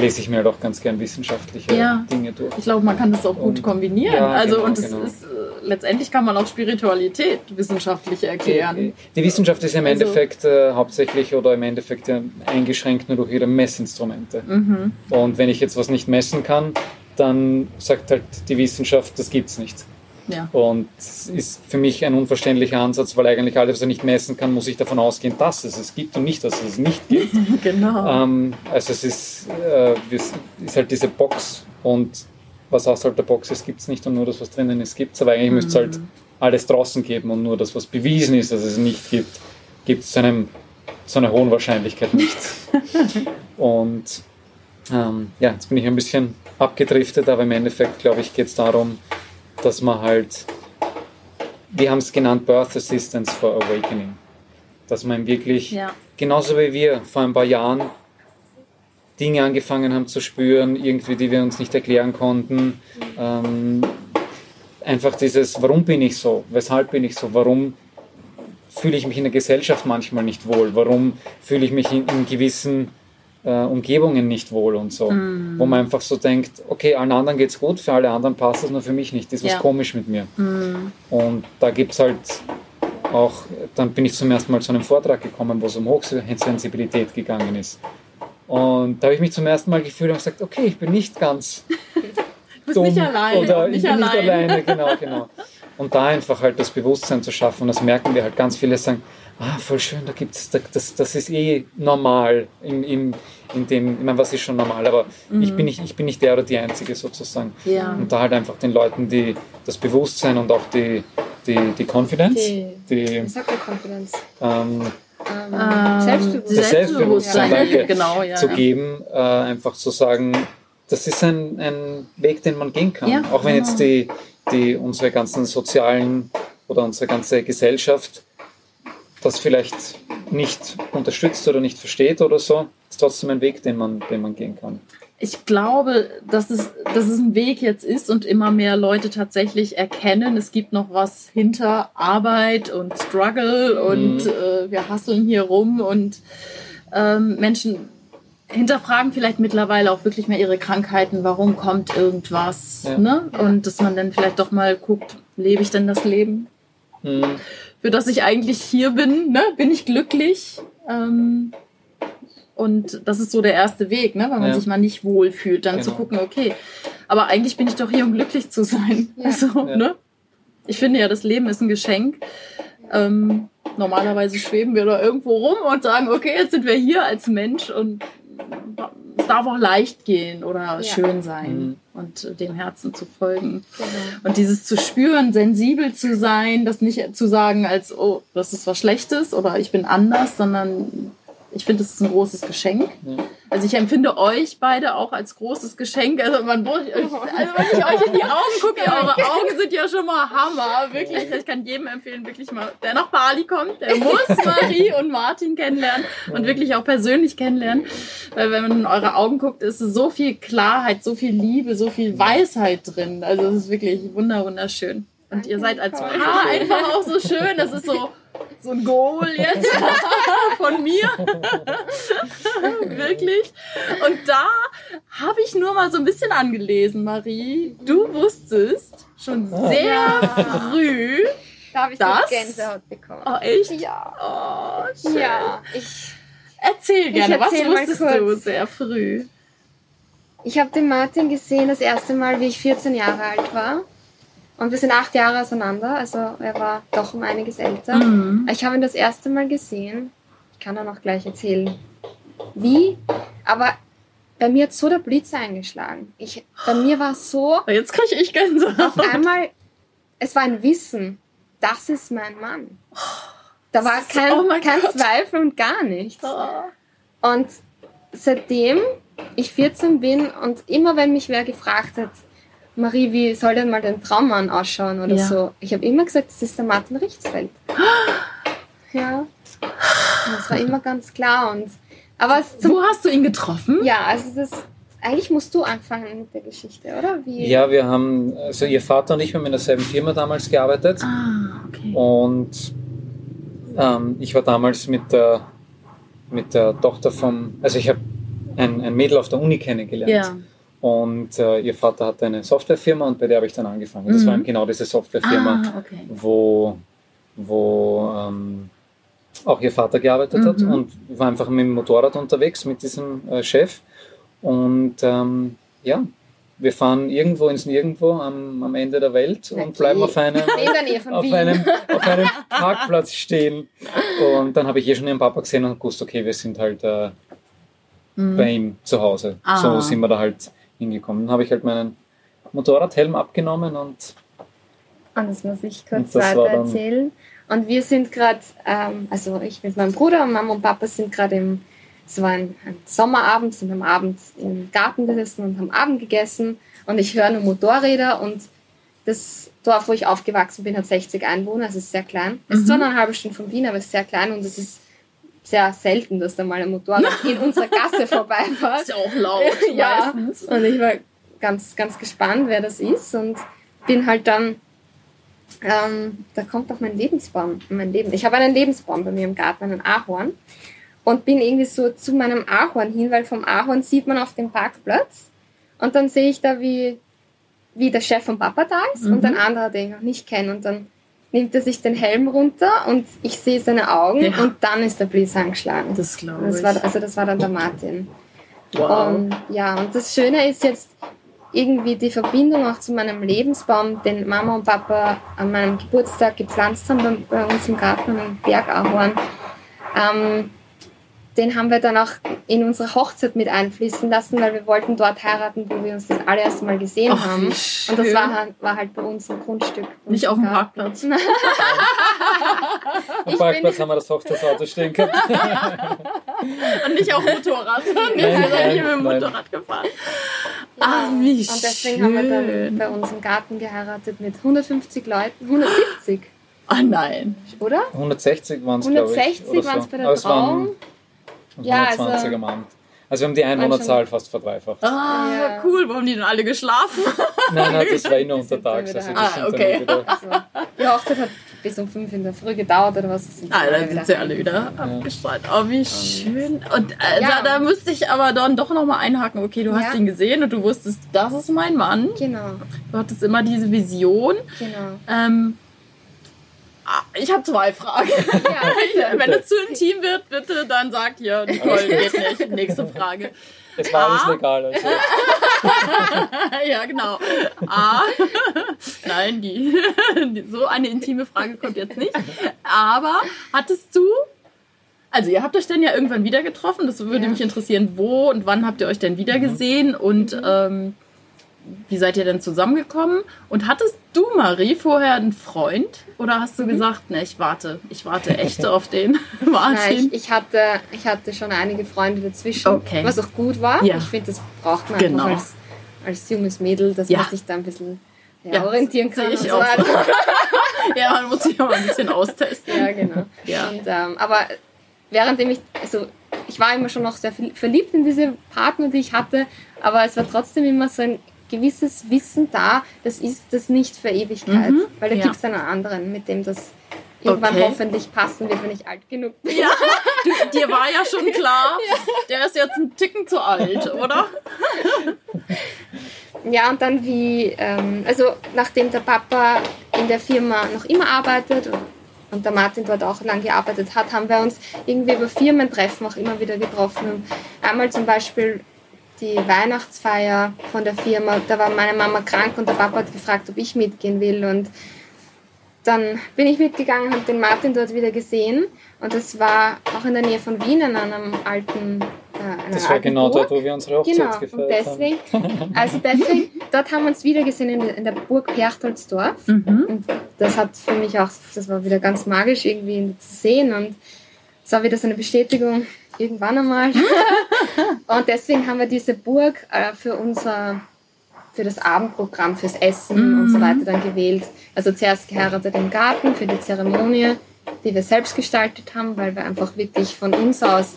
Speaker 3: lese ich mir auch ganz gern wissenschaftliche
Speaker 1: Ja.
Speaker 3: Dinge durch.
Speaker 1: Ich glaube, man kann das auch gut
Speaker 3: Und-
Speaker 1: kombinieren.
Speaker 3: Ja,
Speaker 1: also
Speaker 3: genau,
Speaker 1: und es
Speaker 3: genau.
Speaker 1: ist äh, letztendlich kann man auch Spiritualität wissenschaftlich erklären.
Speaker 3: Die Wissenschaft ist im
Speaker 1: Also-
Speaker 3: Endeffekt äh, hauptsächlich oder im Endeffekt ja eingeschränkt nur durch ihre Messinstrumente.
Speaker 1: Mhm.
Speaker 3: Und wenn ich jetzt was nicht messen kann, dann sagt halt die Wissenschaft, das gibt's nicht.
Speaker 1: Ja.
Speaker 3: Und das ist für mich ein unverständlicher Ansatz, weil eigentlich alles, was er nicht messen kann, muss ich davon ausgehen, dass es es gibt und nicht, dass es es nicht gibt. [LAUGHS]
Speaker 1: Genau.
Speaker 3: ähm, also es ist, äh, es ist halt diese Box und was außerhalb der Box ist, gibt es nicht und nur das, was drinnen ist, gibt es. Aber eigentlich müsste es halt alles draußen geben und nur das, was bewiesen ist, dass es nicht gibt, gibt es zu, einem, zu einer hohen Wahrscheinlichkeit nicht. [LAUGHS] und ähm, ja, jetzt bin ich ein bisschen abgedriftet, aber im Endeffekt, glaube ich, geht es darum, dass man halt, wir haben es genannt, Birth Assistance for Awakening. Dass man wirklich,
Speaker 1: ja.
Speaker 3: genauso wie wir vor ein paar Jahren Dinge angefangen haben zu spüren, irgendwie, die wir uns nicht erklären konnten. Ähm, einfach dieses, warum bin ich so? Weshalb bin ich so? Warum fühle ich mich in der Gesellschaft manchmal nicht wohl? Warum fühle ich mich in, in gewissen äh, Umgebungen nicht wohl und so?
Speaker 1: Mhm.
Speaker 3: Wo man einfach so denkt, okay, allen anderen geht's gut, für alle anderen passt es, nur für mich nicht. Das ist
Speaker 1: Ja.
Speaker 3: was komisch mit mir.
Speaker 1: Mhm.
Speaker 3: Und da gibt es halt auch, dann bin ich zum ersten Mal zu einem Vortrag gekommen, wo es um Hochsensibilität gegangen ist. Und da habe ich mich zum ersten Mal gefühlt und gesagt, okay, ich bin nicht ganz [LAUGHS]
Speaker 1: Du bist
Speaker 3: dumm
Speaker 1: nicht alleine.
Speaker 3: oder ich bin
Speaker 1: allein.
Speaker 3: nicht alleine, genau, genau. [LAUGHS] Und da einfach halt das Bewusstsein zu schaffen, und das merken wir halt ganz viele sagen, ah, voll schön, da gibt's, da, das, das ist eh normal in, in, in dem, ich meine, was ist schon normal, aber ich, bin nicht, ich bin nicht der oder die Einzige sozusagen.
Speaker 1: Mhm. Ja.
Speaker 3: Und da halt einfach den Leuten die, das Bewusstsein und auch die, die, die Confidence,
Speaker 2: Die-
Speaker 3: die,
Speaker 2: Confidence?
Speaker 3: Ähm,
Speaker 2: Ähm,
Speaker 1: Ähm,
Speaker 2: Selbstbewusstsein.
Speaker 3: Das Selbstbewusstsein,
Speaker 2: Ja.
Speaker 3: danke, [LAUGHS]
Speaker 1: genau, ja.
Speaker 3: zu geben, äh, einfach zu sagen, das ist ein, ein Weg, den man gehen kann.
Speaker 1: Ja,
Speaker 3: Auch wenn
Speaker 1: genau.
Speaker 3: jetzt die, die, unsere ganzen sozialen oder unsere ganze Gesellschaft das vielleicht nicht unterstützt oder nicht versteht oder so, ist trotzdem ein Weg, den man, den man gehen kann.
Speaker 1: Ich glaube, dass es, dass es ein Weg jetzt ist und immer mehr Leute tatsächlich erkennen, es gibt noch was hinter Arbeit und Struggle und
Speaker 3: Mhm.
Speaker 1: äh, wir hasseln hier rum und ähm, Menschen hinterfragen vielleicht mittlerweile auch wirklich mehr ihre Krankheiten, warum kommt irgendwas,
Speaker 3: Ja.
Speaker 1: ne? Und dass man dann vielleicht doch mal guckt, lebe ich denn das Leben,
Speaker 3: Mhm.
Speaker 1: für das ich eigentlich hier bin, ne? Bin ich glücklich? Ähm, und das ist so der erste Weg, ne? wenn man
Speaker 3: Ja.
Speaker 1: sich mal nicht wohl fühlt, dann zu
Speaker 3: Genau.
Speaker 1: gucken, okay, aber eigentlich bin ich doch hier, um glücklich zu sein. [LAUGHS]
Speaker 2: Ja.
Speaker 1: Also,
Speaker 3: Ja.
Speaker 1: ne? Ich finde ja, das Leben ist ein Geschenk. Ähm, normalerweise schweben wir da irgendwo rum und sagen, okay, jetzt sind wir hier als Mensch und es darf auch leicht gehen oder
Speaker 2: Ja.
Speaker 1: schön sein
Speaker 3: Mhm.
Speaker 1: und dem Herzen zu folgen.
Speaker 2: Genau.
Speaker 1: Und dieses zu spüren, sensibel zu sein, das nicht zu sagen als, oh, das ist was Schlechtes oder ich bin anders, sondern ich finde, es ist ein großes Geschenk.
Speaker 3: Ja.
Speaker 1: Also ich empfinde euch beide auch als großes Geschenk. Also, man, also wenn ich [LAUGHS] euch in die Augen gucke, eure Augen sind ja schon mal Hammer. Wirklich, ich kann jedem empfehlen, wirklich mal, der nach Bali kommt, der muss [LAUGHS] Marie und Martin kennenlernen und wirklich auch persönlich kennenlernen. Weil wenn man in eure Augen guckt, ist so viel Klarheit, so viel Liebe, so viel Weisheit drin. Also es ist wirklich wunder wunderschön. Und ihr seid als Paar einfach auch so schön. Das ist so, so ein Goal jetzt [LAUGHS] von mir. [LAUGHS] Wirklich. Und da habe ich nur mal so ein bisschen angelesen, Marie. Du wusstest schon sehr früh.
Speaker 2: Da habe ich
Speaker 1: Das?
Speaker 2: Gänsehaut bekommen.
Speaker 1: Oh, echt?
Speaker 2: Ja.
Speaker 1: Oh, schön.
Speaker 2: Ja, ich,
Speaker 1: Erzähl gerne,
Speaker 2: erzähl
Speaker 1: was wusstest
Speaker 2: kurz.
Speaker 1: du sehr früh?
Speaker 2: ich habe den Martin gesehen das erste Mal, wie ich 14 Jahre alt war. Und wir sind acht Jahre auseinander, also er war doch um einiges älter.
Speaker 1: Mhm.
Speaker 2: Ich habe ihn das erste Mal gesehen. Ich kann dann auch gleich erzählen, wie. Aber bei mir hat so der Blitz eingeschlagen. Ich, bei mir war so
Speaker 1: Jetzt kriege ich Gänsehaut.
Speaker 2: auf einmal, es war ein Wissen, das ist mein Mann. Da war kein,
Speaker 1: Oh
Speaker 2: kein
Speaker 1: Gott.
Speaker 2: Zweifel und gar nichts.
Speaker 1: Oh.
Speaker 2: Und seitdem ich 14 bin und immer wenn mich wer gefragt hat, Marie, wie soll denn mal dein Traummann ausschauen oder
Speaker 1: Ja.
Speaker 2: so, ich habe immer gesagt, das ist der Martin Richtsfeld. Ja, das war immer ganz klar. Und, aber
Speaker 1: Wo hast du ihn getroffen?
Speaker 2: ja, also das, eigentlich musst du anfangen mit der Geschichte, oder? Wie,
Speaker 3: Ja, wir haben, also ihr Vater und ich haben in derselben Firma damals gearbeitet
Speaker 1: Ah, okay.
Speaker 3: und ähm, ich war damals mit der, mit der Tochter vom, also ich habe ein, ein Mädel auf der Uni kennengelernt
Speaker 1: Ja.
Speaker 3: Und äh, ihr Vater hatte eine Softwarefirma und bei der habe ich dann angefangen. Das
Speaker 1: Mhm.
Speaker 3: war eben genau diese Softwarefirma,
Speaker 1: Ah, okay.
Speaker 3: wo, wo ähm, auch ihr Vater gearbeitet hat
Speaker 1: Mhm.
Speaker 3: und war einfach mit dem Motorrad unterwegs mit diesem äh, Chef. Und ähm, ja, wir fahren irgendwo ins Nirgendwo am, am Ende der Welt
Speaker 2: Na,
Speaker 3: und bleiben auf einem, [LAUGHS] auf einem, auf einem Parkplatz stehen. Und dann habe ich eh schon ihren Papa gesehen und gewusst, okay, wir sind halt äh,
Speaker 1: Mhm.
Speaker 3: bei ihm zu Hause.
Speaker 1: Ah.
Speaker 3: So sind wir da halt hingekommen. Dann habe ich halt meinen Motorradhelm abgenommen und
Speaker 2: Und das muss ich kurz weiter erzählen. Und wir sind gerade, ähm, also ich mit meinem Bruder und Mama und Papa sind gerade im, es war ein, ein Sommerabend, sind am Abend im Garten gesessen und haben Abend gegessen. Und ich höre nur Motorräder und das Dorf, wo ich aufgewachsen bin, hat 60 Einwohner, es ist sehr klein. Es ist
Speaker 1: Mhm.
Speaker 2: zwar nur eine halbe Stunde von Wien, aber es ist sehr klein und es ist sehr selten, dass da mal ein Motorrad [LAUGHS] in unserer Gasse vorbeifährt.
Speaker 1: Ist ja auch laut [LAUGHS]
Speaker 2: Ja.
Speaker 1: meistens.
Speaker 2: Und ich war ganz, ganz gespannt, wer das ist und bin halt dann, ähm, da kommt auch mein Lebensbaum in mein Leben. Ich habe einen Lebensbaum bei mir im Garten, einen Ahorn und bin irgendwie so zu meinem Ahorn hin, weil vom Ahorn sieht man auf dem Parkplatz und dann sehe ich da, wie, wie der Chef von Papa da ist und
Speaker 1: Mhm.
Speaker 2: ein anderer, den ich noch nicht kenne und dann nimmt er sich den Helm runter und ich sehe seine Augen
Speaker 1: Ja.
Speaker 2: und dann ist der Blitz angeschlagen.
Speaker 1: Das glaube ich.
Speaker 2: war, also das war dann der Martin.
Speaker 1: wow.
Speaker 2: Und ja, und das Schöne ist jetzt irgendwie die Verbindung auch zu meinem Lebensbaum, den Mama und Papa an meinem Geburtstag gepflanzt haben bei, bei uns im Garten, einen Bergahorn. Ähm, den haben wir dann auch in unsere Hochzeit mit einfließen lassen, weil wir wollten dort heiraten, wo wir uns das allererste Mal gesehen
Speaker 1: Ach,
Speaker 2: haben. Und
Speaker 1: schön.
Speaker 2: das war, halt- war halt bei uns im Grundstück.
Speaker 1: Nicht auf dem. Parkplatz. [LAUGHS]
Speaker 3: am
Speaker 2: Ich
Speaker 3: Parkplatz haben wir das Hochzeitsauto stehen gehabt.
Speaker 1: Und nicht auf Motorrad. Wir
Speaker 3: Nein,
Speaker 1: sind ja nicht
Speaker 3: nein,
Speaker 1: mit dem
Speaker 3: nein.
Speaker 1: Motorrad gefahren. Ach, wie
Speaker 2: Und deswegen haben wir dann
Speaker 1: schön.
Speaker 2: bei uns im Garten geheiratet mit 150 Leuten, 170,
Speaker 1: Ah nein.
Speaker 2: oder?
Speaker 3: 160 waren es, glaube ich.
Speaker 2: 160
Speaker 3: oder
Speaker 2: waren es
Speaker 3: so.
Speaker 2: bei der
Speaker 3: Aber
Speaker 2: Trauung. Ja,
Speaker 3: 120
Speaker 2: also-
Speaker 3: am Abend. Also wir haben die Einwohnerzahl fast verdreifacht.
Speaker 1: Ah,
Speaker 2: Ja.
Speaker 1: cool. Wo haben die denn alle geschlafen? [LAUGHS]
Speaker 3: Nein, nein, das war eh [LAUGHS]
Speaker 2: dann
Speaker 3: untertags. Also
Speaker 1: Ah, okay.
Speaker 3: wieder,
Speaker 2: Also, die Hochzeit hat bis um 5 in der Früh gedauert oder was? Sind
Speaker 1: Ah, dann sind sie alle wieder abgestrahlt. Oh, wie schön. Und äh,
Speaker 2: Ja.
Speaker 1: da, da müsste ich aber dann doch nochmal einhaken. Okay, du hast
Speaker 2: Ja.
Speaker 1: ihn gesehen und du wusstest, das ist mein Mann.
Speaker 2: Genau,
Speaker 1: Du hattest immer diese Vision.
Speaker 2: genau.
Speaker 1: Ähm, ich habe zwei Fragen.
Speaker 2: Ja, [LAUGHS]
Speaker 1: Wenn es zu intim wird, bitte dann sagt ihr, Nicole, geht nicht. Nächste Frage.
Speaker 3: es war alles
Speaker 1: Ah.
Speaker 3: legal. Also. [LAUGHS]
Speaker 1: ja, genau. A. [LAUGHS] Nein, die, die, so eine intime Frage kommt jetzt nicht. Aber hattest du, Also ihr habt euch dann ja irgendwann wieder getroffen. Das würde
Speaker 2: Ja.
Speaker 1: mich interessieren, wo und wann habt ihr euch denn wieder gesehen und ähm, wie seid ihr denn zusammengekommen? Und hattest du, Marie, vorher einen Freund? Oder hast du
Speaker 2: Mhm.
Speaker 1: gesagt, ne, ich warte, ich warte [LAUGHS] echt auf den [LAUGHS]
Speaker 2: Nein,
Speaker 1: Martin?
Speaker 2: ich, ich, hatte, ich hatte schon einige Freunde dazwischen,
Speaker 1: Okay.
Speaker 2: was auch gut war.
Speaker 1: Ja.
Speaker 2: Ich finde, das braucht man
Speaker 1: Genau.
Speaker 2: als, als junges Mädel, dass
Speaker 1: Ja.
Speaker 2: man sich da ein bisschen ja, orientieren kann.
Speaker 1: ich
Speaker 2: und so [LAUGHS]
Speaker 1: ja, man muss sich auch ein bisschen austesten.
Speaker 2: Ja, genau.
Speaker 1: Ja.
Speaker 2: Und, ähm, aber währenddem ich, also ich war immer schon noch sehr verliebt in diese Partner, die ich hatte, aber es war trotzdem immer so ein gewisses Wissen da, das ist das nicht für Ewigkeit,
Speaker 1: Mhm,
Speaker 2: weil da
Speaker 1: ja.
Speaker 2: gibt es einen anderen, mit dem das irgendwann
Speaker 1: Okay.
Speaker 2: hoffentlich passen wird, wenn ich alt genug bin.
Speaker 1: Ja, du, [LAUGHS] dir war ja schon klar, der ist jetzt ein Ticken zu alt, oder?
Speaker 2: Ja, und dann wie, ähm, also nachdem der Papa in der Firma noch immer arbeitet und, und der Martin dort auch lang gearbeitet hat, haben wir uns irgendwie über Firmentreffen auch immer wieder getroffen. Und einmal zum Beispiel die Weihnachtsfeier von der Firma, da war meine Mama krank und der Papa hat gefragt, ob ich mitgehen will und dann bin ich mitgegangen, habe den Martin dort wieder gesehen und das war auch in der Nähe von Wien an einem alten äh,
Speaker 3: Das war
Speaker 2: alten
Speaker 3: genau
Speaker 2: Burg.
Speaker 3: dort, wo wir unsere Hochzeit
Speaker 2: Genau, und
Speaker 3: gefeiert haben.
Speaker 2: deswegen, also deswegen, [LAUGHS] dort haben wir uns wieder gesehen in, der- in der Burg Perchtoldsdorf.
Speaker 1: Mhm.
Speaker 2: Und das hat für mich auch, das war wieder ganz magisch irgendwie ihn zu sehen und war wieder so eine Bestätigung, irgendwann einmal. [LAUGHS] und deswegen haben wir diese Burg äh, für unser, für das Abendprogramm, fürs Essen und so weiter dann gewählt. Also zuerst geheiratet im Garten für die Zeremonie, die wir selbst gestaltet haben, weil wir einfach wirklich von uns aus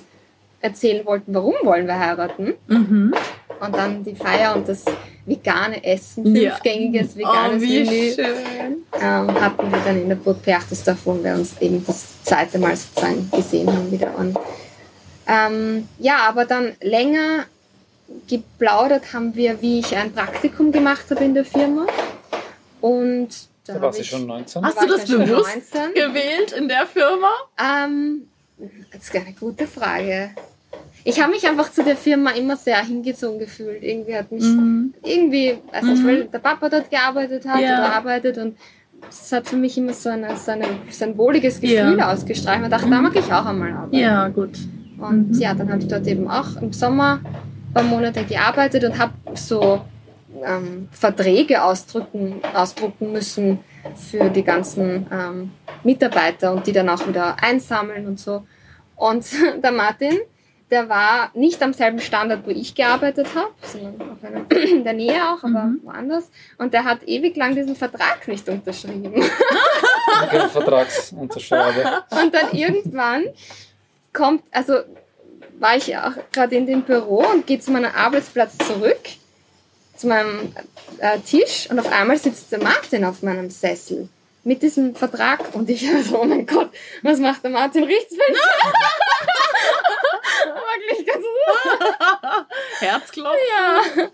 Speaker 2: erzählen wollten, warum wollen wir heiraten.
Speaker 1: Mhm.
Speaker 2: Und dann die Feier und das vegane Essen,
Speaker 1: Ja.
Speaker 2: fünfgängiges
Speaker 1: Oh,
Speaker 2: veganes
Speaker 1: wie
Speaker 2: Menü,
Speaker 1: schön.
Speaker 2: ähm, hatten wir dann in der Burg Berchtesdorf, wo wir uns eben das zweite Mal sozusagen gesehen haben wieder. Und, ähm, ja, aber dann länger geplaudert haben wir, wie ich ein Praktikum gemacht habe in der Firma. Und da,
Speaker 3: Da
Speaker 2: hab
Speaker 3: war sie
Speaker 2: ich,
Speaker 3: schon 19.
Speaker 1: Hast du das
Speaker 2: ja
Speaker 1: bewusst
Speaker 2: 19.
Speaker 1: gewählt in der Firma?
Speaker 2: Ähm, das ist eine gute Frage. Ich habe mich einfach zu der Firma immer sehr hingezogen gefühlt. Irgendwie hat mich
Speaker 1: Mhm.
Speaker 2: irgendwie, also
Speaker 1: Mhm.
Speaker 2: weil der Papa dort gearbeitet hat
Speaker 1: Ja.
Speaker 2: oder arbeitet und es hat für mich immer so, eine, so, eine, so ein wohliges Gefühl
Speaker 1: Ja.
Speaker 2: ausgestrahlt. Ich dachte, da mag ich auch einmal arbeiten.
Speaker 1: Ja, gut.
Speaker 2: Und
Speaker 1: Mhm.
Speaker 2: ja, dann habe ich dort eben auch im Sommer ein paar Monate gearbeitet und habe so ähm, Verträge ausdrücken, ausdrucken müssen für die ganzen ähm, Mitarbeiter und die dann auch wieder einsammeln und so. Und [LAUGHS] der Martin, der war nicht am selben Standort, wo ich gearbeitet habe, sondern auf einem, [CLEARS THROAT] in der Nähe auch, aber
Speaker 1: Mhm.
Speaker 2: woanders. Und der hat ewig lang diesen Vertrag nicht unterschrieben. [LAUGHS]
Speaker 3: Vertragsunterschreibe.
Speaker 2: Und dann irgendwann kommt, also war ich auch gerade in dem Büro und gehe zu meinem Arbeitsplatz zurück, zu meinem äh, Tisch und auf einmal sitzt der Martin auf meinem Sessel mit diesem Vertrag und ich [LAUGHS] so, oh mein Gott, was macht der Martin Richtsfeld? [LAUGHS] Wirklich ganz [LAUGHS]
Speaker 1: Herzklopfen.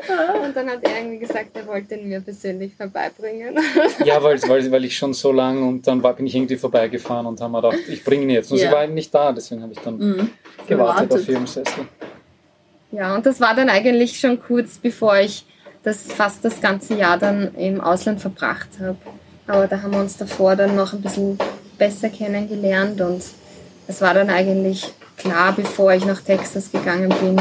Speaker 2: ja. Und dann hat er irgendwie gesagt, er wollte ihn mir persönlich vorbeibringen.
Speaker 3: Ja, weil, weil, weil ich schon so lang und dann war, bin ich irgendwie vorbeigefahren und haben mir gedacht, ich bringe ihn jetzt. Und
Speaker 1: Ja.
Speaker 3: sie war eben nicht da, deswegen habe ich dann
Speaker 1: Mhm.
Speaker 3: gewartet auf
Speaker 1: Gewartet.
Speaker 3: ihrem Sessel.
Speaker 2: Ja, und das war dann eigentlich schon kurz bevor ich das fast das ganze Jahr dann im Ausland verbracht habe. Aber da haben wir uns davor dann noch ein bisschen besser kennengelernt und es war dann eigentlich klar, bevor ich nach Texas gegangen bin,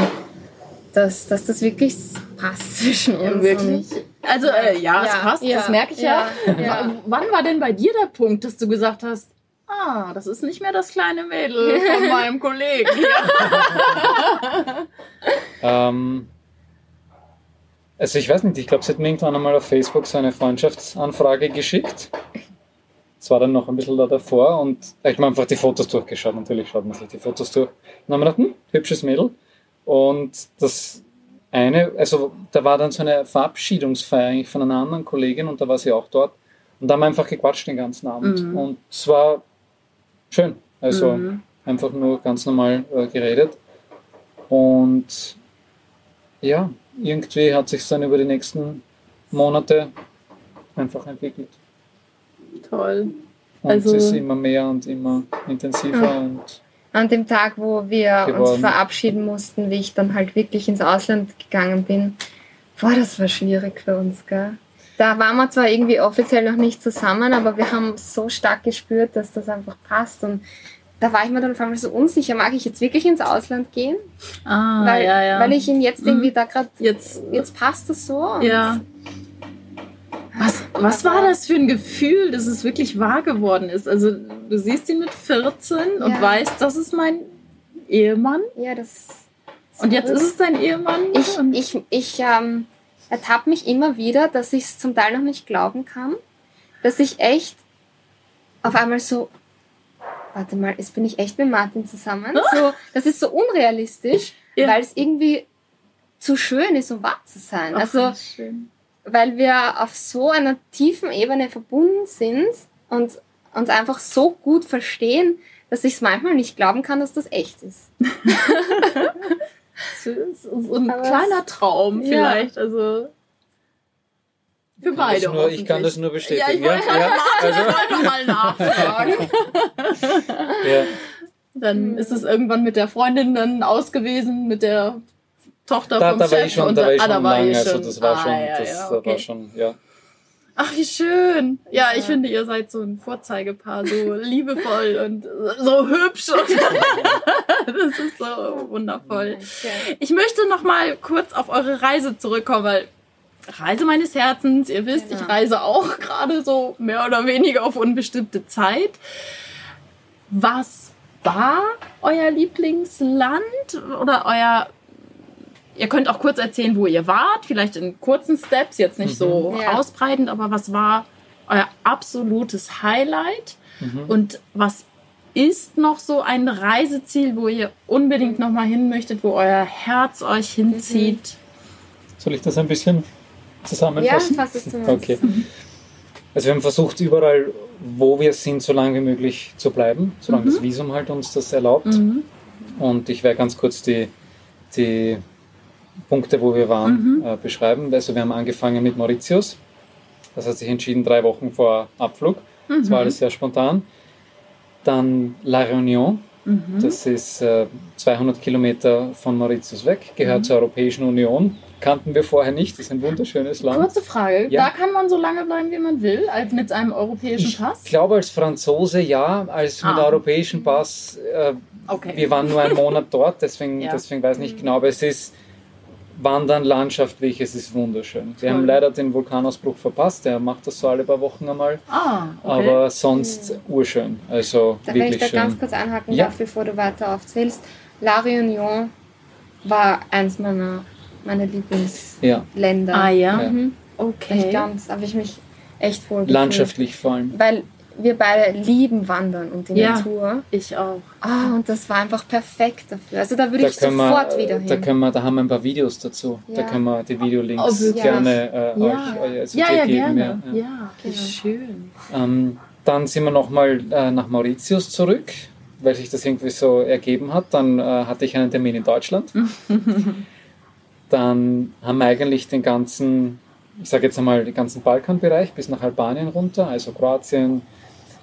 Speaker 2: dass, dass das wirklich passt zwischen uns.
Speaker 1: Ja, wirklich.
Speaker 2: Und
Speaker 1: Also, äh, ja, es
Speaker 2: Ja,
Speaker 1: passt,
Speaker 2: ja,
Speaker 1: das merke ich ja.
Speaker 2: ja,
Speaker 1: Wann war denn bei dir der Punkt, dass du gesagt hast, ah, das ist nicht mehr das kleine Mädel von [LAUGHS] meinem Kollegen? [LAUGHS]
Speaker 3: Ähm, also ich weiß nicht, ich glaube, sie hat mir irgendwann einmal auf Facebook so eine Freundschaftsanfrage geschickt. Es war dann noch ein bisschen da davor und ich habe mir einfach die Fotos durchgeschaut. Natürlich schaut man sich die Fotos durch. Und dann haben wir gedacht, hm, hübsches Mädel. Und das eine, also da war dann so eine Verabschiedungsfeier eigentlich von einer anderen Kollegin und da war sie auch dort. Und da haben wir einfach gequatscht den ganzen Abend.
Speaker 1: Mhm.
Speaker 3: Und es war schön. Also
Speaker 1: Mhm.
Speaker 3: einfach nur ganz normal äh, geredet. Und ja, irgendwie hat sich dann über die nächsten Monate einfach entwickelt.
Speaker 1: Toll.
Speaker 3: Und
Speaker 1: Also-
Speaker 3: es ist immer mehr und immer intensiver
Speaker 2: Ja.
Speaker 3: und
Speaker 2: an dem Tag, wo wir uns
Speaker 3: Geworden.
Speaker 2: verabschieden mussten, wie ich dann halt wirklich ins Ausland gegangen bin, boah, das war schwierig für uns, gell? Da waren wir zwar irgendwie offiziell noch nicht zusammen, aber wir haben so stark gespürt, dass das einfach passt und da war ich mir dann auf einmal so unsicher, mag ich jetzt wirklich ins Ausland gehen?
Speaker 1: Ah,
Speaker 2: weil,
Speaker 1: ja, ja.
Speaker 2: weil ich ihn jetzt irgendwie da gerade,
Speaker 1: jetzt,
Speaker 2: jetzt passt das so. und-
Speaker 1: ja. Was, war das für ein Gefühl, dass es wirklich wahr geworden ist? Also, du siehst ihn mit 14 und
Speaker 2: Ja.
Speaker 1: weißt, das ist mein Ehemann.
Speaker 2: Ja, das.
Speaker 1: Und jetzt ist es dein Ehemann.
Speaker 2: Ich,
Speaker 1: und
Speaker 2: ich, ich ähm, ertappe mich immer wieder, dass ich es zum Teil noch nicht glauben kann, dass ich echt auf einmal so, warte mal, jetzt bin ich echt mit Martin zusammen. So, das ist so unrealistisch,
Speaker 1: Ja.
Speaker 2: weil es irgendwie zu schön ist, um wahr zu sein.
Speaker 1: Ach,
Speaker 2: Also,
Speaker 1: schön.
Speaker 2: Weil wir auf so einer tiefen Ebene verbunden sind und uns einfach so gut verstehen, dass ich es manchmal nicht glauben kann, dass das echt ist. [LAUGHS]
Speaker 1: So ein
Speaker 2: Aber
Speaker 1: kleiner
Speaker 2: es-
Speaker 1: Traum
Speaker 2: Ja.
Speaker 1: vielleicht. Also für
Speaker 3: kann
Speaker 1: beide.
Speaker 3: nur, ich kann das nur bestätigen.
Speaker 1: Ja, ich wollte
Speaker 3: ja,
Speaker 1: also,
Speaker 3: also,
Speaker 1: mal nachfragen. [LAUGHS]
Speaker 3: ja.
Speaker 1: Dann ist es irgendwann mit der Freundin dann ausgewesen, mit der Tochter
Speaker 3: Da,
Speaker 1: vom
Speaker 3: da war
Speaker 1: Chef.
Speaker 3: ich schon,
Speaker 1: und
Speaker 3: da war ich
Speaker 1: ah,
Speaker 3: schon
Speaker 1: da war
Speaker 3: lange, also das war
Speaker 1: Ah,
Speaker 3: schon,
Speaker 1: ja,
Speaker 3: das
Speaker 1: ja,
Speaker 3: da
Speaker 1: okay.
Speaker 3: war schon, ja.
Speaker 1: Ach, wie schön. Ja, ich
Speaker 2: Ja.
Speaker 1: finde, ihr seid so ein Vorzeigepaar, so [LAUGHS] liebevoll und so hübsch. Und [LAUGHS] das ist so wundervoll. Ich möchte noch mal kurz auf eure Reise zurückkommen, weil Reise meines Herzens, ihr wisst,
Speaker 2: Genau.
Speaker 1: ich reise auch gerade so mehr oder weniger auf unbestimmte Zeit. Was war euer Lieblingsland oder euer Ihr könnt auch kurz erzählen, wo ihr wart, vielleicht in kurzen Steps, jetzt nicht so
Speaker 2: Mhm. Ja.
Speaker 1: ausbreitend, aber was war euer absolutes Highlight
Speaker 3: Mhm.
Speaker 1: und was ist noch so ein Reiseziel, wo ihr unbedingt noch mal hin möchtet, wo euer Herz euch hinzieht?
Speaker 3: Soll ich das ein bisschen
Speaker 2: Ja,
Speaker 3: zusammenfassen?
Speaker 2: fass es zumindest.
Speaker 3: Okay. Also wir haben versucht, überall, wo wir sind, so lange wie möglich zu bleiben, solange
Speaker 1: Mhm.
Speaker 3: das Visum halt uns das erlaubt.
Speaker 1: Mhm.
Speaker 3: Und ich werde ganz kurz die, die Punkte, wo wir waren,
Speaker 1: Mhm.
Speaker 3: äh, beschreiben. Also wir haben angefangen mit Mauritius. Das hat sich entschieden drei Wochen vor Abflug. Das war
Speaker 1: Mhm.
Speaker 3: alles sehr spontan. Dann La Réunion.
Speaker 1: Mhm.
Speaker 3: Das ist äh, 200 Kilometer von Mauritius weg, gehört
Speaker 1: Mhm.
Speaker 3: zur Europäischen Union. Kannten wir vorher nicht. Das ist ein wunderschönes Land.
Speaker 1: Kurze Frage,
Speaker 3: Ja.
Speaker 1: da kann man so lange bleiben, wie man will, als mit einem europäischen
Speaker 3: Ich
Speaker 1: Pass?
Speaker 3: glaube als Franzose ja, als mit
Speaker 1: Ah.
Speaker 3: europäischen Pass. Äh,
Speaker 1: Okay.
Speaker 3: Wir waren nur einen Monat dort, deswegen, [LAUGHS]
Speaker 1: Ja.
Speaker 3: deswegen weiß ich nicht genau, aber es ist Wandern landschaftlich, es ist wunderschön. Wir
Speaker 1: Toll.
Speaker 3: haben leider den Vulkanausbruch verpasst, der macht das so alle paar Wochen einmal,
Speaker 1: ah, okay.
Speaker 3: aber sonst urschön, also
Speaker 2: Da, wenn ich
Speaker 3: wirklich
Speaker 2: da ganz
Speaker 3: schön.
Speaker 2: kurz einhaken
Speaker 3: Ja.
Speaker 2: darf, bevor du weiter aufzählst. La Réunion war eins meiner, meiner Lieblingsländer.
Speaker 3: Ja,
Speaker 1: ah ja,
Speaker 3: Ja.
Speaker 2: Mhm.
Speaker 1: okay.
Speaker 2: Echt ganz, habe ich mich echt wohl gefühlt.
Speaker 3: landschaftlich vor allem.
Speaker 2: Weil wir beide lieben Wandern und die
Speaker 1: Ja.
Speaker 2: Natur.
Speaker 1: Ich auch.
Speaker 2: Ah, und das war einfach perfekt dafür. Also da würde
Speaker 3: Da
Speaker 2: ich sofort
Speaker 3: wir,
Speaker 2: wieder
Speaker 3: da
Speaker 2: hin.
Speaker 3: können wir, da haben wir ein paar Videos dazu. Da
Speaker 2: Ja.
Speaker 3: können wir die
Speaker 1: Oh,
Speaker 3: Videolinks
Speaker 1: wirklich?
Speaker 3: gerne äh,
Speaker 1: Ja.
Speaker 3: euch, euch also
Speaker 1: Ja,
Speaker 3: dir
Speaker 1: ja,
Speaker 3: geben.
Speaker 1: gerne.
Speaker 3: Ja, ja.
Speaker 2: Genau.
Speaker 1: schön.
Speaker 3: Ähm, dann sind wir nochmal äh, nach Mauritius zurück, weil sich das irgendwie so ergeben hat. Dann äh, hatte ich einen Termin in Deutschland. [LAUGHS] Dann haben wir eigentlich den ganzen, ich sage jetzt einmal, den ganzen Balkanbereich bis nach Albanien runter, also Kroatien,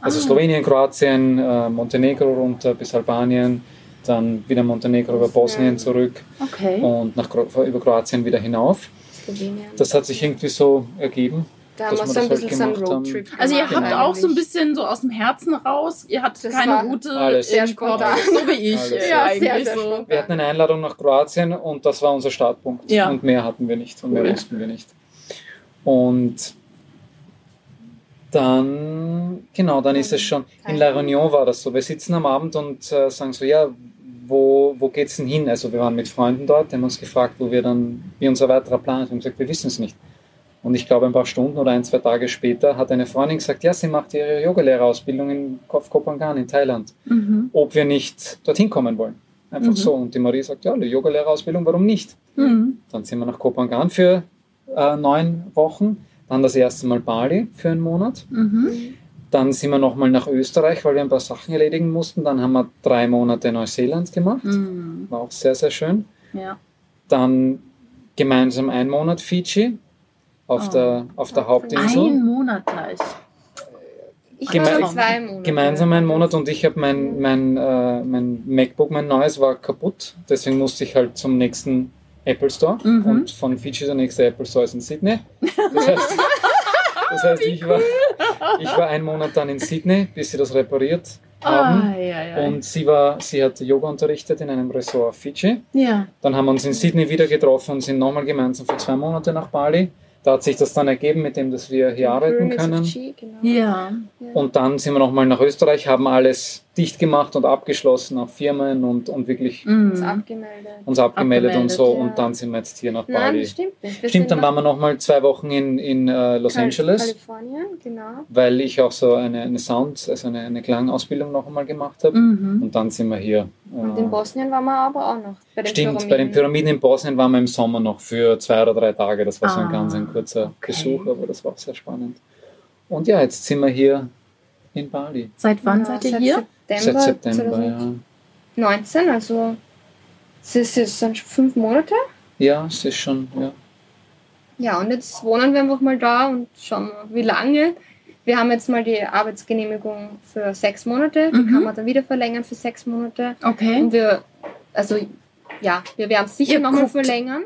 Speaker 3: also
Speaker 1: Ah.
Speaker 3: Slowenien, Kroatien, äh, Montenegro runter bis Albanien, dann wieder Montenegro über Bosnien zurück
Speaker 1: Okay.
Speaker 3: und nach, Kro- über Kroatien wieder hinauf.
Speaker 2: Slowenien.
Speaker 3: Das hat sich irgendwie so ergeben.
Speaker 2: Da haben wir
Speaker 3: dass
Speaker 2: so ein
Speaker 3: das
Speaker 2: bisschen
Speaker 3: halt
Speaker 2: so einen. Roadtrip
Speaker 1: Also ihr habt auch so ein
Speaker 2: eigentlich.
Speaker 1: bisschen so aus dem Herzen raus. Ihr habt
Speaker 2: Das
Speaker 1: keine Route
Speaker 3: alles
Speaker 2: sehr spontan.
Speaker 1: so wie ich.
Speaker 3: Alles.
Speaker 2: Ja,
Speaker 1: eigentlich
Speaker 2: sehr, sehr
Speaker 1: so.
Speaker 3: Wir hatten eine Einladung nach Kroatien und das war unser Startpunkt.
Speaker 1: Ja.
Speaker 3: Und mehr hatten wir nicht und mehr
Speaker 1: Cool.
Speaker 3: wussten wir nicht. Und dann, genau, dann ist es schon, in La Réunion war das so. Wir sitzen am Abend und äh, sagen so, ja, wo, wo geht's denn hin? Also wir waren mit Freunden dort, die haben uns gefragt, wo wir dann, wie unser weiterer Plan ist. Wir haben gesagt, wir wissen es nicht. Und ich glaube, ein paar Stunden oder ein, zwei Tage später hat eine Freundin gesagt, ja, sie macht ihre Yogalehrerausbildung in Koh Phangan in Thailand
Speaker 1: Mhm.
Speaker 3: ob wir nicht dorthin kommen wollen. Einfach
Speaker 1: Mhm.
Speaker 3: so. Und die Marie sagt, ja, die Yogalehrerausbildung, warum nicht?
Speaker 1: Mhm.
Speaker 3: Dann sind wir nach Kopangan für äh, neun Wochen, dann das erste Mal Bali für einen Monat.
Speaker 1: Mhm.
Speaker 3: Dann sind wir nochmal nach Österreich, weil wir ein paar Sachen erledigen mussten. Dann haben wir drei Monate Neuseeland gemacht.
Speaker 1: Mhm.
Speaker 3: War auch sehr, sehr schön.
Speaker 1: Ja.
Speaker 3: Dann gemeinsam einen Monat Fiji auf,
Speaker 1: Oh.
Speaker 3: der, auf der Hauptinsel.
Speaker 1: Ein Monat gleich.
Speaker 2: Ich
Speaker 3: Geme-
Speaker 2: zwei Monate.
Speaker 3: Gemeinsam einen Monat und ich habe mein, mein, äh, mein MacBook, mein neues, war kaputt. Deswegen musste ich halt zum nächsten Apple Store.
Speaker 1: Mhm.
Speaker 3: Und von Fiji der nächste Apple Store ist in Sydney. Das heißt, [LAUGHS] das heißt ich, war, ich war einen Monat dann in Sydney, bis sie das repariert haben.
Speaker 1: Ah, ja, ja.
Speaker 3: Und sie war, sie hat Yoga unterrichtet in einem Ressort auf Fidschi.
Speaker 1: ja.
Speaker 3: Dann haben wir uns in Sydney wieder getroffen und sind nochmal gemeinsam für zwei Monate nach Bali. Da hat sich das dann ergeben, mit dem, dass wir hier arbeiten können.
Speaker 2: Genau.
Speaker 1: Ja.
Speaker 3: Und dann sind wir nochmal nach Österreich, haben alles dicht gemacht und abgeschlossen, auch Firmen und, und wirklich
Speaker 2: Uns
Speaker 1: Mhm.
Speaker 2: abgemeldet.
Speaker 3: uns abgemeldet, und
Speaker 1: Abgemeldet,
Speaker 3: so.
Speaker 2: ja.
Speaker 3: Und dann sind wir jetzt hier nach
Speaker 2: Nein,
Speaker 3: Bali.
Speaker 2: das stimmt nicht. Wir
Speaker 3: Stimmt, dann waren wir nochmal zwei Wochen in, in äh, Los
Speaker 2: Kal-
Speaker 3: Angeles,
Speaker 2: Kalifornien, genau.
Speaker 3: weil ich auch so eine, eine Sound, also eine, eine Klangausbildung noch einmal gemacht habe.
Speaker 1: Mhm.
Speaker 3: Und dann sind wir hier.
Speaker 2: Und
Speaker 3: äh,
Speaker 2: in Bosnien waren wir aber auch noch. Bei den
Speaker 3: Stimmt,
Speaker 2: Pyramiden.
Speaker 3: bei den Pyramiden in Bosnien waren wir im Sommer noch für zwei oder drei Tage. Das war so ein
Speaker 1: Ah,
Speaker 3: ganz ein kurzer
Speaker 1: okay.
Speaker 3: Besuch, aber das war auch sehr spannend. Und ja, jetzt sind wir hier in Bali.
Speaker 1: Seit wann
Speaker 2: Ja,
Speaker 1: seid ihr hier?
Speaker 2: September,
Speaker 3: Seit September,
Speaker 2: 2019, also es ist jetzt dann schon fünf Monate.
Speaker 3: ja. Ja, es ist schon, ja.
Speaker 2: Ja, und jetzt wohnen wir einfach mal da und schauen mal, wie lange. Wir haben jetzt mal die Arbeitsgenehmigung für sechs Monate. Die
Speaker 1: Mhm.
Speaker 2: kann man dann wieder verlängern für sechs Monate.
Speaker 1: Okay.
Speaker 2: Und wir, also ja, wir werden es sicher nochmal verlängern.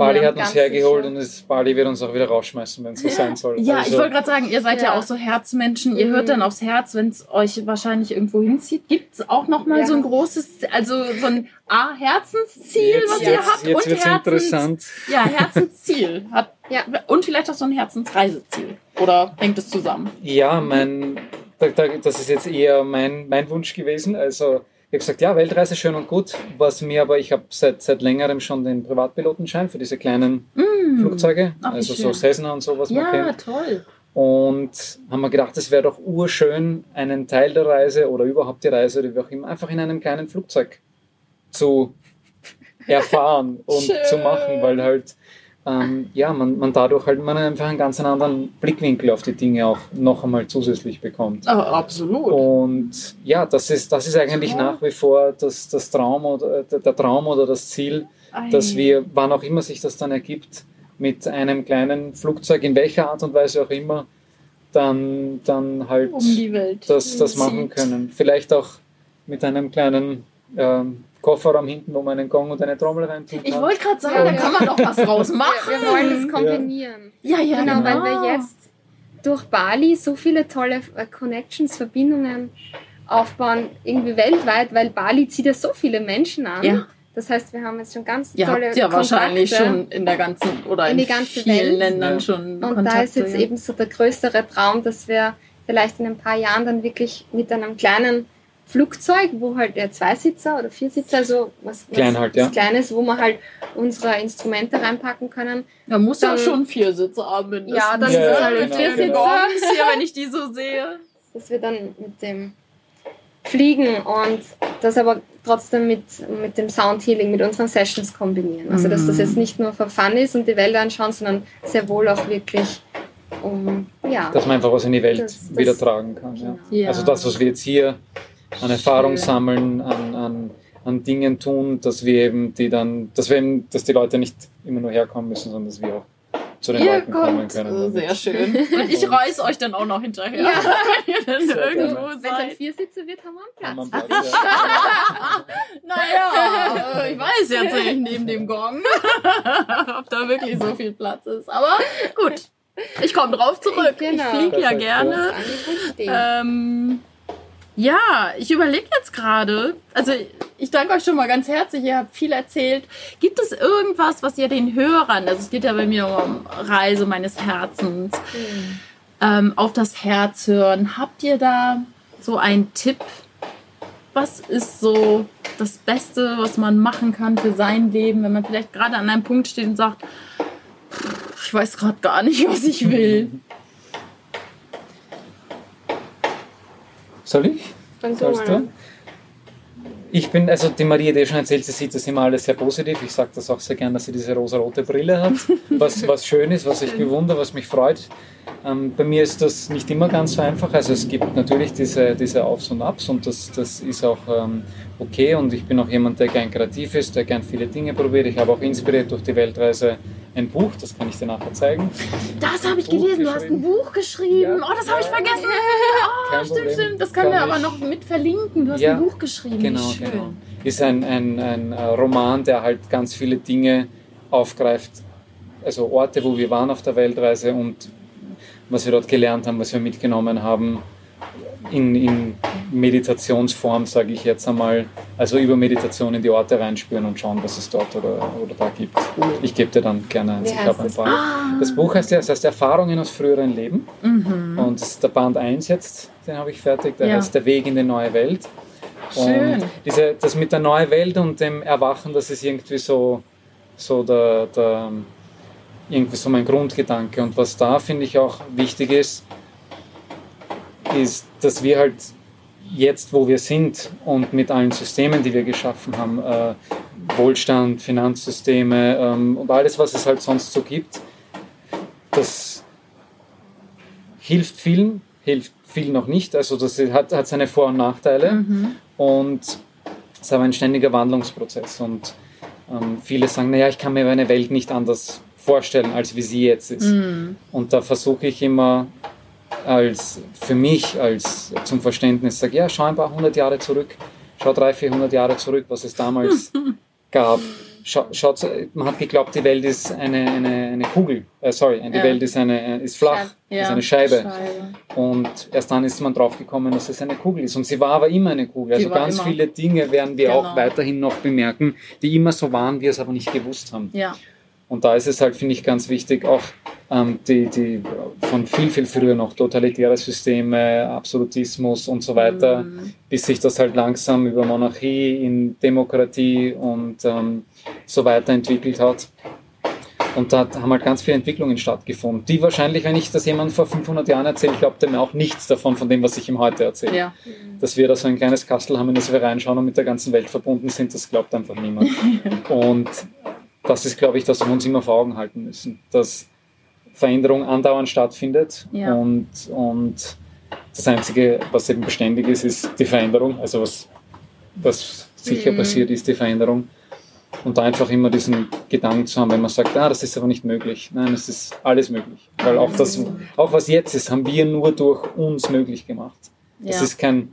Speaker 3: Bali
Speaker 2: Ja,
Speaker 3: hat uns hergeholt
Speaker 2: sicher.
Speaker 3: und es, Bali wird uns auch wieder rausschmeißen, wenn es so sein soll.
Speaker 1: Ja,
Speaker 3: Also,
Speaker 1: ich wollte gerade sagen, ihr seid ja.
Speaker 2: Ja.
Speaker 1: auch so Herzmenschen. Ihr
Speaker 2: Mhm.
Speaker 1: hört dann aufs Herz, wenn es euch wahrscheinlich irgendwo hinzieht. Gibt es auch noch mal
Speaker 2: Ja.
Speaker 1: so ein großes, also so ein A, Herzensziel,
Speaker 3: jetzt,
Speaker 1: was
Speaker 3: jetzt,
Speaker 1: ihr habt
Speaker 3: jetzt
Speaker 1: und
Speaker 3: wird
Speaker 1: Herzens,
Speaker 3: interessant.
Speaker 1: Ja, Herzensziel. [LAUGHS] Hat,
Speaker 2: Ja.
Speaker 1: Und vielleicht auch so ein Herzensreiseziel. Oder hängt es zusammen?
Speaker 3: Ja, mein, da, da, das ist jetzt eher mein, mein Wunsch gewesen. Also habe gesagt, ja, Weltreise schön und gut. Was mir aber, ich habe seit, seit längerem schon den Privatpilotenschein für diese kleinen
Speaker 1: Mm.
Speaker 3: Flugzeuge, also so. Cessna und so, was man
Speaker 1: Ja,
Speaker 3: kennt.
Speaker 1: toll.
Speaker 3: Und haben wir gedacht, es wäre doch urschön, einen Teil der Reise oder überhaupt die Reise oder wie auch immer, einfach in einem kleinen Flugzeug zu erfahren und
Speaker 1: Schön. [LAUGHS]
Speaker 3: zu machen, weil halt, ähm, ja, man, man dadurch halt man einfach einen ganz anderen Blickwinkel auf die Dinge auch noch einmal zusätzlich bekommt.
Speaker 1: Oh, absolut.
Speaker 3: Und ja, das ist, das ist eigentlich
Speaker 1: Ja.
Speaker 3: nach wie vor das, das Traum oder der, der Traum oder das Ziel, dass
Speaker 1: Ei.
Speaker 3: wir, wann auch immer sich das dann ergibt, mit einem kleinen Flugzeug, in welcher Art und Weise auch immer, dann, dann halt
Speaker 1: um die Welt
Speaker 3: das, das machen können. Vielleicht auch mit einem kleinen ähm, Kofferraum hinten, wo man einen Gong und eine Trommel reintun kann.
Speaker 1: Ich wollte gerade sagen,
Speaker 2: Ja,
Speaker 1: da
Speaker 2: ja.
Speaker 1: kann man doch was [LAUGHS] draus machen.
Speaker 2: Wir, wir wollen das kombinieren.
Speaker 1: Ja, ja,
Speaker 2: Genau,
Speaker 1: genau.
Speaker 2: weil wir jetzt durch Bali so viele tolle äh, Connections, Verbindungen aufbauen, irgendwie weltweit, weil Bali zieht ja so viele Menschen an.
Speaker 1: Ja.
Speaker 2: Das heißt, wir haben jetzt schon ganz
Speaker 1: Ihr
Speaker 2: tolle
Speaker 1: habt ja wahrscheinlich schon in der ganzen oder in,
Speaker 2: In die ganze
Speaker 1: vielen
Speaker 2: Welt.
Speaker 1: Ländern
Speaker 3: Ja.
Speaker 1: schon
Speaker 2: Und
Speaker 1: Kontakte.
Speaker 2: da ist jetzt
Speaker 1: ja.
Speaker 2: eben so der größere Traum, dass wir vielleicht in ein paar Jahren dann wirklich mit einem kleinen Flugzeug, wo halt der Zweisitzer oder Viersitzer, also was, was
Speaker 3: Klein halt, ja.
Speaker 2: was Kleines, wo wir halt unsere Instrumente reinpacken können.
Speaker 1: Da muss ja
Speaker 2: dann-
Speaker 1: schon vier Sitze haben. mindestens.
Speaker 2: Ja, dann
Speaker 3: Ja,
Speaker 2: ist es
Speaker 3: ja,
Speaker 2: halt ein
Speaker 3: genau,
Speaker 1: Vier
Speaker 3: genau.
Speaker 2: Viersitzer,
Speaker 1: hier, wenn ich die so sehe.
Speaker 2: dass wir dann mit dem fliegen und das aber trotzdem mit, mit dem Sound Healing, mit unseren Sessions kombinieren. Also dass das
Speaker 1: Mhm.
Speaker 2: jetzt nicht nur für Fun ist und die Welt anschauen, sondern sehr wohl auch wirklich um, ja,
Speaker 3: dass man einfach was in die Welt
Speaker 2: Das- das-
Speaker 3: wieder tragen kann. Ja.
Speaker 1: Ja.
Speaker 3: Also das, was wir jetzt hier an Erfahrung sammeln, an, an, an Dingen tun, dass wir eben die dann, dass wir eben, dass die Leute nicht immer nur herkommen müssen, sondern dass wir auch zu den
Speaker 1: Ihr
Speaker 3: Leuten kommen
Speaker 1: kommt.
Speaker 3: können.
Speaker 1: äh,
Speaker 3: damit.
Speaker 1: Sehr schön. Und ich reiß euch dann auch noch hinterher,
Speaker 2: Ja. [LAUGHS]
Speaker 1: wenn ihr dann
Speaker 3: Sehr
Speaker 1: irgendwo
Speaker 3: gerne.
Speaker 2: Wenn es ein
Speaker 1: seid.
Speaker 2: Viersitzer wird, haben wir einen Platz.
Speaker 3: ja. [LAUGHS]
Speaker 1: Naja, ich weiß jetzt nicht neben dem Gong, [LAUGHS] ob da wirklich so viel Platz ist. Aber gut, ich komme drauf zurück.
Speaker 2: Genau.
Speaker 1: Ich fliege ja gerne. Ähm, ja, ich überlege jetzt gerade, also ich danke euch schon mal ganz herzlich, ihr habt viel erzählt. Gibt es irgendwas, was ihr den Hörern, also es geht ja bei mir um Reise meines Herzens,
Speaker 2: Hm.
Speaker 1: ähm, auf das Herz hören, habt ihr da so einen Tipp? Was ist so das Beste, was man machen kann für sein Leben, wenn man vielleicht gerade an einem Punkt steht und sagt, "Pff, ich weiß gerade gar nicht, was ich will. [LAUGHS]
Speaker 3: Soll ich?
Speaker 2: Fang du
Speaker 3: Sollst
Speaker 2: mal
Speaker 3: du? Ich bin, also die Maria eh schon erzählt, sie sieht das immer alles sehr positiv. Ich sage das auch sehr gern, dass sie diese rosa-rote Brille hat, [LAUGHS] was, was schön ist, was ich bewundere, was mich freut. Ähm, bei mir ist das nicht immer ganz so einfach. Also es gibt natürlich diese, diese Aufs und Abs und das, das ist auch ähm, okay. Und ich bin auch jemand, der gern kreativ ist, der gern viele Dinge probiert. Ich habe auch inspiriert durch die Weltreise ein Buch, das kann ich dir nachher zeigen.
Speaker 1: Das habe ich
Speaker 3: Buch
Speaker 1: gelesen. Du hast ein. Buch geschrieben.
Speaker 3: Ja.
Speaker 1: Oh, das habe ich vergessen. Oh,
Speaker 3: Kein [LAUGHS]
Speaker 1: stimmt,
Speaker 3: Problem.
Speaker 1: stimmt. Das können wir aber noch mit verlinken. Du hast
Speaker 3: Ja,
Speaker 1: ein Buch geschrieben.
Speaker 3: Genau,
Speaker 1: schön.
Speaker 3: genau. Ist ein, ein, ein äh, Roman, der halt ganz viele Dinge aufgreift. Also Orte, wo wir waren auf der Weltreise und was wir dort gelernt haben, was wir mitgenommen haben. In, in Meditationsform, sage ich jetzt einmal, also über Meditation in die Orte reinspüren und schauen, was es dort oder, oder da gibt. Ich gebe dir dann gerne eins.
Speaker 2: Wie
Speaker 3: Ich habe ein paar.
Speaker 1: Ah.
Speaker 3: Das Buch heißt ja, das heißt Erfahrungen aus früheren Leben.
Speaker 1: Mhm.
Speaker 3: Und das ist der Band 1 jetzt, den habe ich fertig. Der
Speaker 1: Ja.
Speaker 3: heißt Der Weg in die neue Welt.
Speaker 1: Schön.
Speaker 3: Und diese, das mit der neuen Welt und dem Erwachen, das ist irgendwie so, so der, der, irgendwie so mein Grundgedanke. Und was da finde ich auch wichtig ist, ist, dass wir halt jetzt, wo wir sind und mit allen Systemen, die wir geschaffen haben, äh, Wohlstand, Finanzsysteme ähm, und alles, was es halt sonst so gibt, das hilft vielen, hilft vielen noch nicht. Also das hat, hat seine Vor- und Nachteile
Speaker 1: Mhm.
Speaker 3: und es ist aber ein ständiger Wandlungsprozess. Und ähm, viele sagen, naja, ich kann mir meine Welt nicht anders vorstellen, als wie sie jetzt ist.
Speaker 1: Mhm.
Speaker 3: Und da versuche ich immer als für mich als zum Verständnis sage ja schau ein paar hundert Jahre zurück schau 300 400 Jahre zurück was es damals [LAUGHS] gab Schau, schaut, man hat geglaubt die Welt ist eine, eine, eine Kugel äh, sorry die
Speaker 1: Ja.
Speaker 3: Welt ist eine ist flach
Speaker 2: Scheibe.
Speaker 3: ist eine Scheibe und erst dann ist man drauf gekommen, dass es eine Kugel ist. Und sie war aber immer eine Kugel.
Speaker 1: Sie
Speaker 3: Also ganz
Speaker 1: immer.
Speaker 3: viele Dinge werden wir
Speaker 1: Genau.
Speaker 3: auch weiterhin noch bemerken, die immer so waren, wir es aber nicht gewusst haben.
Speaker 1: Ja.
Speaker 3: Und da ist es halt, finde ich, ganz wichtig, auch ähm, die, die von viel, viel früher noch totalitäre Systeme, Absolutismus und so weiter,
Speaker 1: Mhm.
Speaker 3: bis sich das halt langsam über Monarchie in Demokratie und ähm, so weiter entwickelt hat. Und da haben halt ganz viele Entwicklungen stattgefunden, die wahrscheinlich, wenn ich das jemandem vor 500 Jahren erzähle, glaubt er mir auch nichts davon, von dem, was ich ihm heute erzähle.
Speaker 1: Ja.
Speaker 3: Dass wir da so ein kleines Kastel haben, in das wir reinschauen und mit der ganzen Welt verbunden sind, das glaubt einfach niemand. [LAUGHS] und das ist, glaube ich, das, was wir uns immer vor Augen halten müssen, dass Veränderung andauernd stattfindet
Speaker 1: Ja.
Speaker 3: und, und das Einzige, was eben beständig ist, ist die Veränderung. Also was, was sicher
Speaker 2: Mhm.
Speaker 3: passiert, ist die Veränderung. Und da einfach immer diesen Gedanken zu haben, wenn man sagt, ah, das ist aber nicht möglich. Nein, es ist alles möglich. Weil auch das, auch was jetzt ist, haben wir nur durch uns möglich gemacht. Es
Speaker 1: Ja.
Speaker 3: ist kein,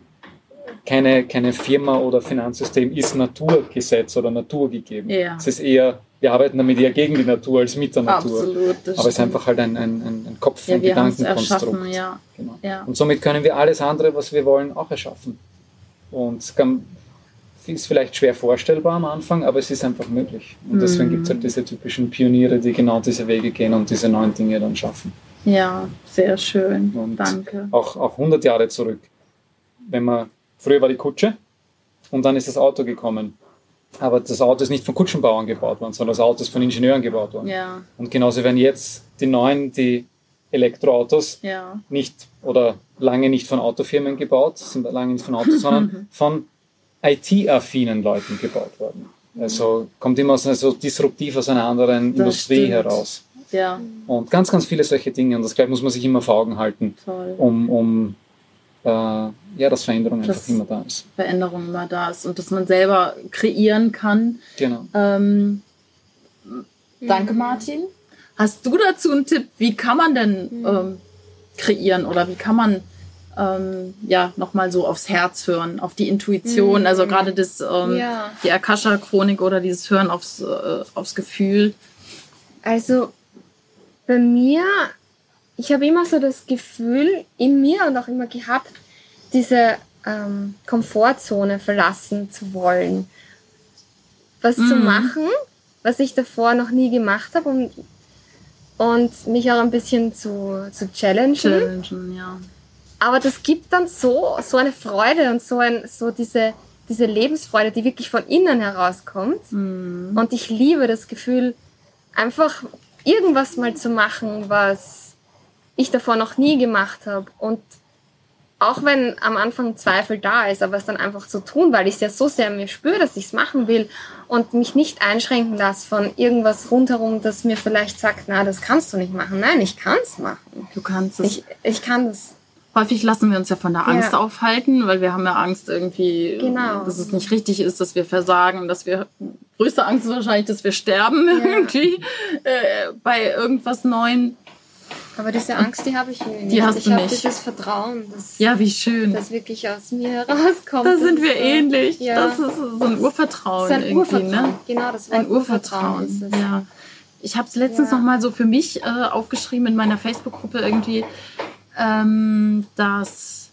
Speaker 3: keine, keine Firma oder Finanzsystem ist Naturgesetz oder naturgegeben.
Speaker 1: Ja.
Speaker 3: Es ist eher, wir arbeiten damit eher gegen die Natur als mit der Natur.
Speaker 1: Absolut. das
Speaker 3: Aber es ist einfach halt ein, ein, ein, Kopf-
Speaker 1: ja,
Speaker 3: und
Speaker 1: es
Speaker 3: Gedankenkonstrukt.
Speaker 1: ja.
Speaker 3: Genau.
Speaker 1: ja.
Speaker 3: Und somit können wir alles andere, was wir wollen, auch erschaffen. Und es kann, ist vielleicht schwer vorstellbar am Anfang, aber es ist einfach möglich. Und deswegen
Speaker 1: Mhm.
Speaker 3: gibt es halt diese typischen Pioniere, die genau diese Wege gehen und diese neuen Dinge dann schaffen.
Speaker 1: Ja, sehr schön.
Speaker 3: Und
Speaker 1: Danke.
Speaker 3: Auch, auch 100 Jahre zurück. Wenn man, früher war die Kutsche und dann ist das Auto gekommen. Aber das Auto ist nicht von Kutschenbauern gebaut worden, sondern das Auto ist von Ingenieuren gebaut worden.
Speaker 1: Ja,
Speaker 3: Und genauso werden jetzt die neuen, die Elektroautos
Speaker 1: ja.
Speaker 3: nicht oder lange nicht von Autofirmen gebaut, sind lange nicht von Autos, [LAUGHS] sondern von IT-affinen Leuten gebaut worden. Also kommt immer so so disruptiv aus einer anderen
Speaker 1: Das
Speaker 3: Industrie
Speaker 1: stimmt.
Speaker 3: heraus.
Speaker 1: Ja,
Speaker 3: Und ganz, ganz viele solche Dinge. Und das gleich muss man sich immer vor Augen halten,
Speaker 1: toll.
Speaker 3: um, um äh, ja, dass Veränderung
Speaker 1: Das-
Speaker 3: einfach immer da ist.
Speaker 1: Veränderung immer da ist und dass man selber kreieren kann.
Speaker 3: Genau.
Speaker 1: Ähm, Danke, Martin. Hast du dazu einen Tipp? Wie kann man denn ähm, kreieren oder wie kann man ähm, ja nochmal so aufs Herz hören, auf die Intuition?
Speaker 2: Mhm.
Speaker 1: Also gerade das ähm,
Speaker 2: Ja.
Speaker 1: die Akasha-Chronik oder dieses Hören aufs, äh, aufs Gefühl.
Speaker 2: Also bei mir, ich habe immer so das Gefühl in mir und auch immer gehabt, diese ähm, Komfortzone verlassen zu wollen. Was zu
Speaker 1: Mhm.
Speaker 2: machen, was ich davor noch nie gemacht habe und, und mich auch ein bisschen zu, zu challengen.
Speaker 1: Challengen, ja.
Speaker 2: Aber das gibt dann so, so eine Freude und so, ein, so diese, diese Lebensfreude, die wirklich von innen herauskommt.
Speaker 1: Mhm.
Speaker 2: Und ich liebe das Gefühl, einfach irgendwas mal zu machen, was ich davor noch nie gemacht habe. Und auch wenn am Anfang Zweifel da ist, aber es dann einfach zu tun, weil ich es ja so sehr mir spüre, dass ich es machen will und mich nicht einschränken lasse von irgendwas rundherum, das mir vielleicht sagt, na, das kannst du nicht machen. Nein, ich kann es machen.
Speaker 1: Du kannst es.
Speaker 2: Ich, ich kann das.
Speaker 1: Häufig lassen wir uns ja von der Angst
Speaker 2: Ja.
Speaker 1: aufhalten, weil wir haben ja Angst irgendwie,
Speaker 2: Genau.
Speaker 1: dass es nicht richtig ist, dass wir versagen, dass wir größte Angst ist wahrscheinlich, dass wir sterben
Speaker 2: Ja.
Speaker 1: irgendwie äh, bei irgendwas Neuem.
Speaker 2: Aber diese Angst, die habe ich nicht.
Speaker 1: Die hast
Speaker 2: ich
Speaker 1: du
Speaker 2: habe
Speaker 1: nicht.
Speaker 2: dieses Vertrauen, das,
Speaker 1: Ja, wie schön.
Speaker 2: das wirklich aus mir herauskommt.
Speaker 1: da sind wir
Speaker 2: so-
Speaker 1: ähnlich.
Speaker 2: Ja.
Speaker 1: Das ist so ein Urvertrauen
Speaker 2: Das ist ein
Speaker 1: irgendwie,
Speaker 2: Urvertrauen.
Speaker 1: ne?
Speaker 2: Genau, das Wort
Speaker 1: Ein Urvertrauen.
Speaker 2: ist es.
Speaker 1: Ja. Ich habe es letztens
Speaker 2: Ja.
Speaker 1: noch mal so für mich äh, aufgeschrieben in meiner Facebook-Gruppe irgendwie, ähm, dass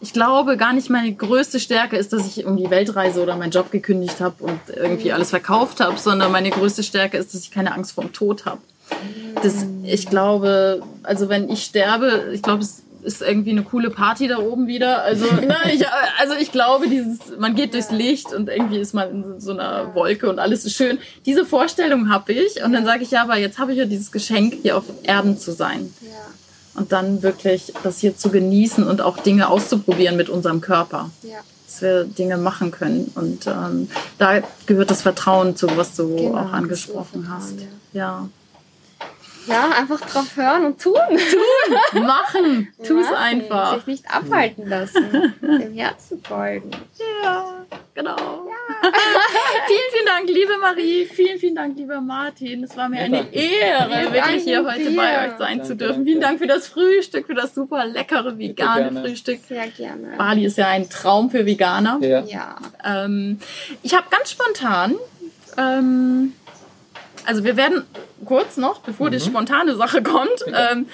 Speaker 1: ich glaube, gar nicht meine größte Stärke ist, dass ich um die Welt reise oder meinen Job gekündigt habe und irgendwie alles verkauft habe, sondern meine größte Stärke ist, dass ich keine Angst vor dem Tod habe. Das, ich glaube, also wenn ich sterbe, ich glaube, es ist irgendwie eine coole Party da oben wieder. Also, [LAUGHS] ne, ich, also ich glaube, dieses, man geht durchs Licht und irgendwie ist man in so einer Wolke und alles ist schön. Diese Vorstellung habe ich und dann sage ich ja, aber jetzt habe ich ja dieses Geschenk, hier auf Erden zu sein.
Speaker 2: Ja.
Speaker 1: Und dann wirklich das hier zu genießen und auch Dinge auszuprobieren mit unserem Körper.
Speaker 2: Ja.
Speaker 1: Dass wir Dinge machen können. Und ähm, da gehört das Vertrauen zu, was du
Speaker 2: Genau,
Speaker 1: auch angesprochen hast.
Speaker 2: ja.
Speaker 1: Ja.
Speaker 2: Ja, einfach drauf hören und tun. [LAUGHS]
Speaker 1: Machen! Tu es einfach.
Speaker 2: Sich nicht abhalten lassen. [LAUGHS] Dem Herzen folgen.
Speaker 1: Ja, genau. [LAUGHS] vielen, vielen Dank, liebe Marie. Vielen, vielen Dank, lieber Martin. Es war mir
Speaker 3: Ja,
Speaker 1: eine
Speaker 3: danke.
Speaker 1: Ehre,
Speaker 2: Wir
Speaker 1: wirklich hier heute
Speaker 2: dir.
Speaker 1: bei euch sein
Speaker 3: Danke,
Speaker 1: zu dürfen.
Speaker 3: danke.
Speaker 1: Vielen Dank für das Frühstück, für das super leckere vegane
Speaker 3: gerne.
Speaker 1: Frühstück.
Speaker 2: Sehr gerne.
Speaker 1: Bali ist ja ein Traum für Veganer.
Speaker 3: Ja.
Speaker 2: Ja.
Speaker 1: Ähm, ich habe ganz spontan, ähm, also wir werden kurz noch, bevor die spontane Sache kommt, ähm,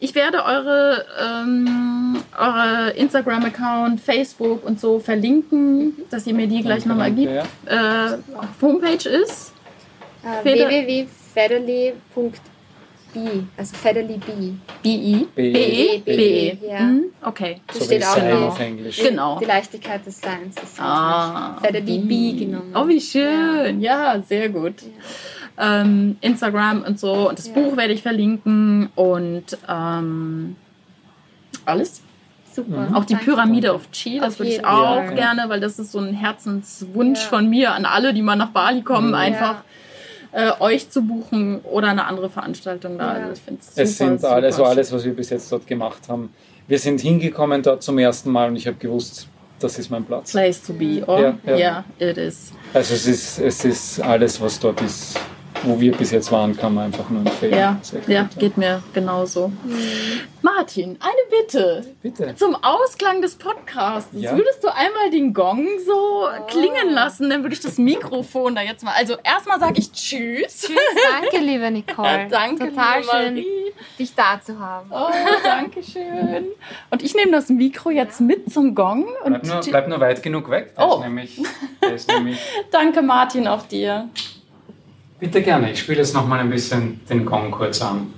Speaker 1: ich werde eure, ähm, eure Instagram-Account, Facebook und so verlinken, dass ihr mir die gleich nochmal gibt.
Speaker 3: ja.
Speaker 1: Äh, Homepage ist
Speaker 2: Äh,
Speaker 1: Feder-
Speaker 2: www.federly.bi, also Federly B.
Speaker 1: BI.
Speaker 3: B.
Speaker 1: BE. BE.
Speaker 2: Ja.
Speaker 1: Mhm, Okay.
Speaker 2: Das
Speaker 3: So
Speaker 2: steht auch
Speaker 3: Sein
Speaker 2: noch.
Speaker 3: auf Englisch.
Speaker 1: Genau.
Speaker 2: Die Leichtigkeit des Seins. Das
Speaker 1: Ah,
Speaker 2: Federly B
Speaker 1: B.
Speaker 2: genommen.
Speaker 1: Oh, wie schön. Ja, sehr gut. Ähm, Instagram und so. Und das
Speaker 2: Ja.
Speaker 1: Buch werde ich verlinken und ähm, alles.
Speaker 2: Super.
Speaker 1: Auch die
Speaker 2: Danke.
Speaker 1: Pyramide of Chi, das
Speaker 2: Auf
Speaker 1: würde ich auch
Speaker 3: Fall.
Speaker 1: gerne, weil das ist so ein Herzenswunsch
Speaker 2: Ja.
Speaker 1: von mir an alle, die mal nach Bali kommen,
Speaker 3: Mhm.
Speaker 1: einfach äh, euch zu buchen oder eine andere Veranstaltung da.
Speaker 2: Ja.
Speaker 1: Also ich find's
Speaker 3: Es
Speaker 1: super,
Speaker 3: sind alles,
Speaker 1: super
Speaker 3: alles, was wir bis jetzt dort gemacht haben. Wir sind hingekommen dort zum ersten Mal und ich habe gewusst, das ist mein Platz.
Speaker 1: Place to be. Oh,
Speaker 3: Ja,
Speaker 1: ja,
Speaker 3: ja.
Speaker 1: it is.
Speaker 3: Also es ist, es ist alles, was dort ist, wo wir bis jetzt waren, kann man einfach nur empfehlen.
Speaker 1: Ja, ja, geht mir genauso.
Speaker 2: Mhm.
Speaker 1: Martin, eine Bitte.
Speaker 3: Bitte.
Speaker 1: Zum Ausklang des Podcasts.
Speaker 3: Ja.
Speaker 1: Würdest du einmal den Gong so klingen lassen? Dann würde ich das Mikrofon da jetzt mal. Also erstmal sage ich Tschüss.
Speaker 2: Tschüss, danke, liebe Nicole. [LAUGHS]
Speaker 1: Danke,
Speaker 2: Total
Speaker 1: liebe
Speaker 2: schön,
Speaker 1: Marie.
Speaker 2: dich da zu haben.
Speaker 1: Oh, danke schön. Und ich nehme das Mikro jetzt mit zum Gong. Und
Speaker 3: Bleib nur, bleib nur weit genug weg. Der
Speaker 1: Oh.
Speaker 3: ist nämlich, ist [LAUGHS] nämlich
Speaker 1: danke, Martin, auch dir.
Speaker 3: Bitte gerne. Ich spiele jetzt noch mal ein bisschen den Gong kurz an.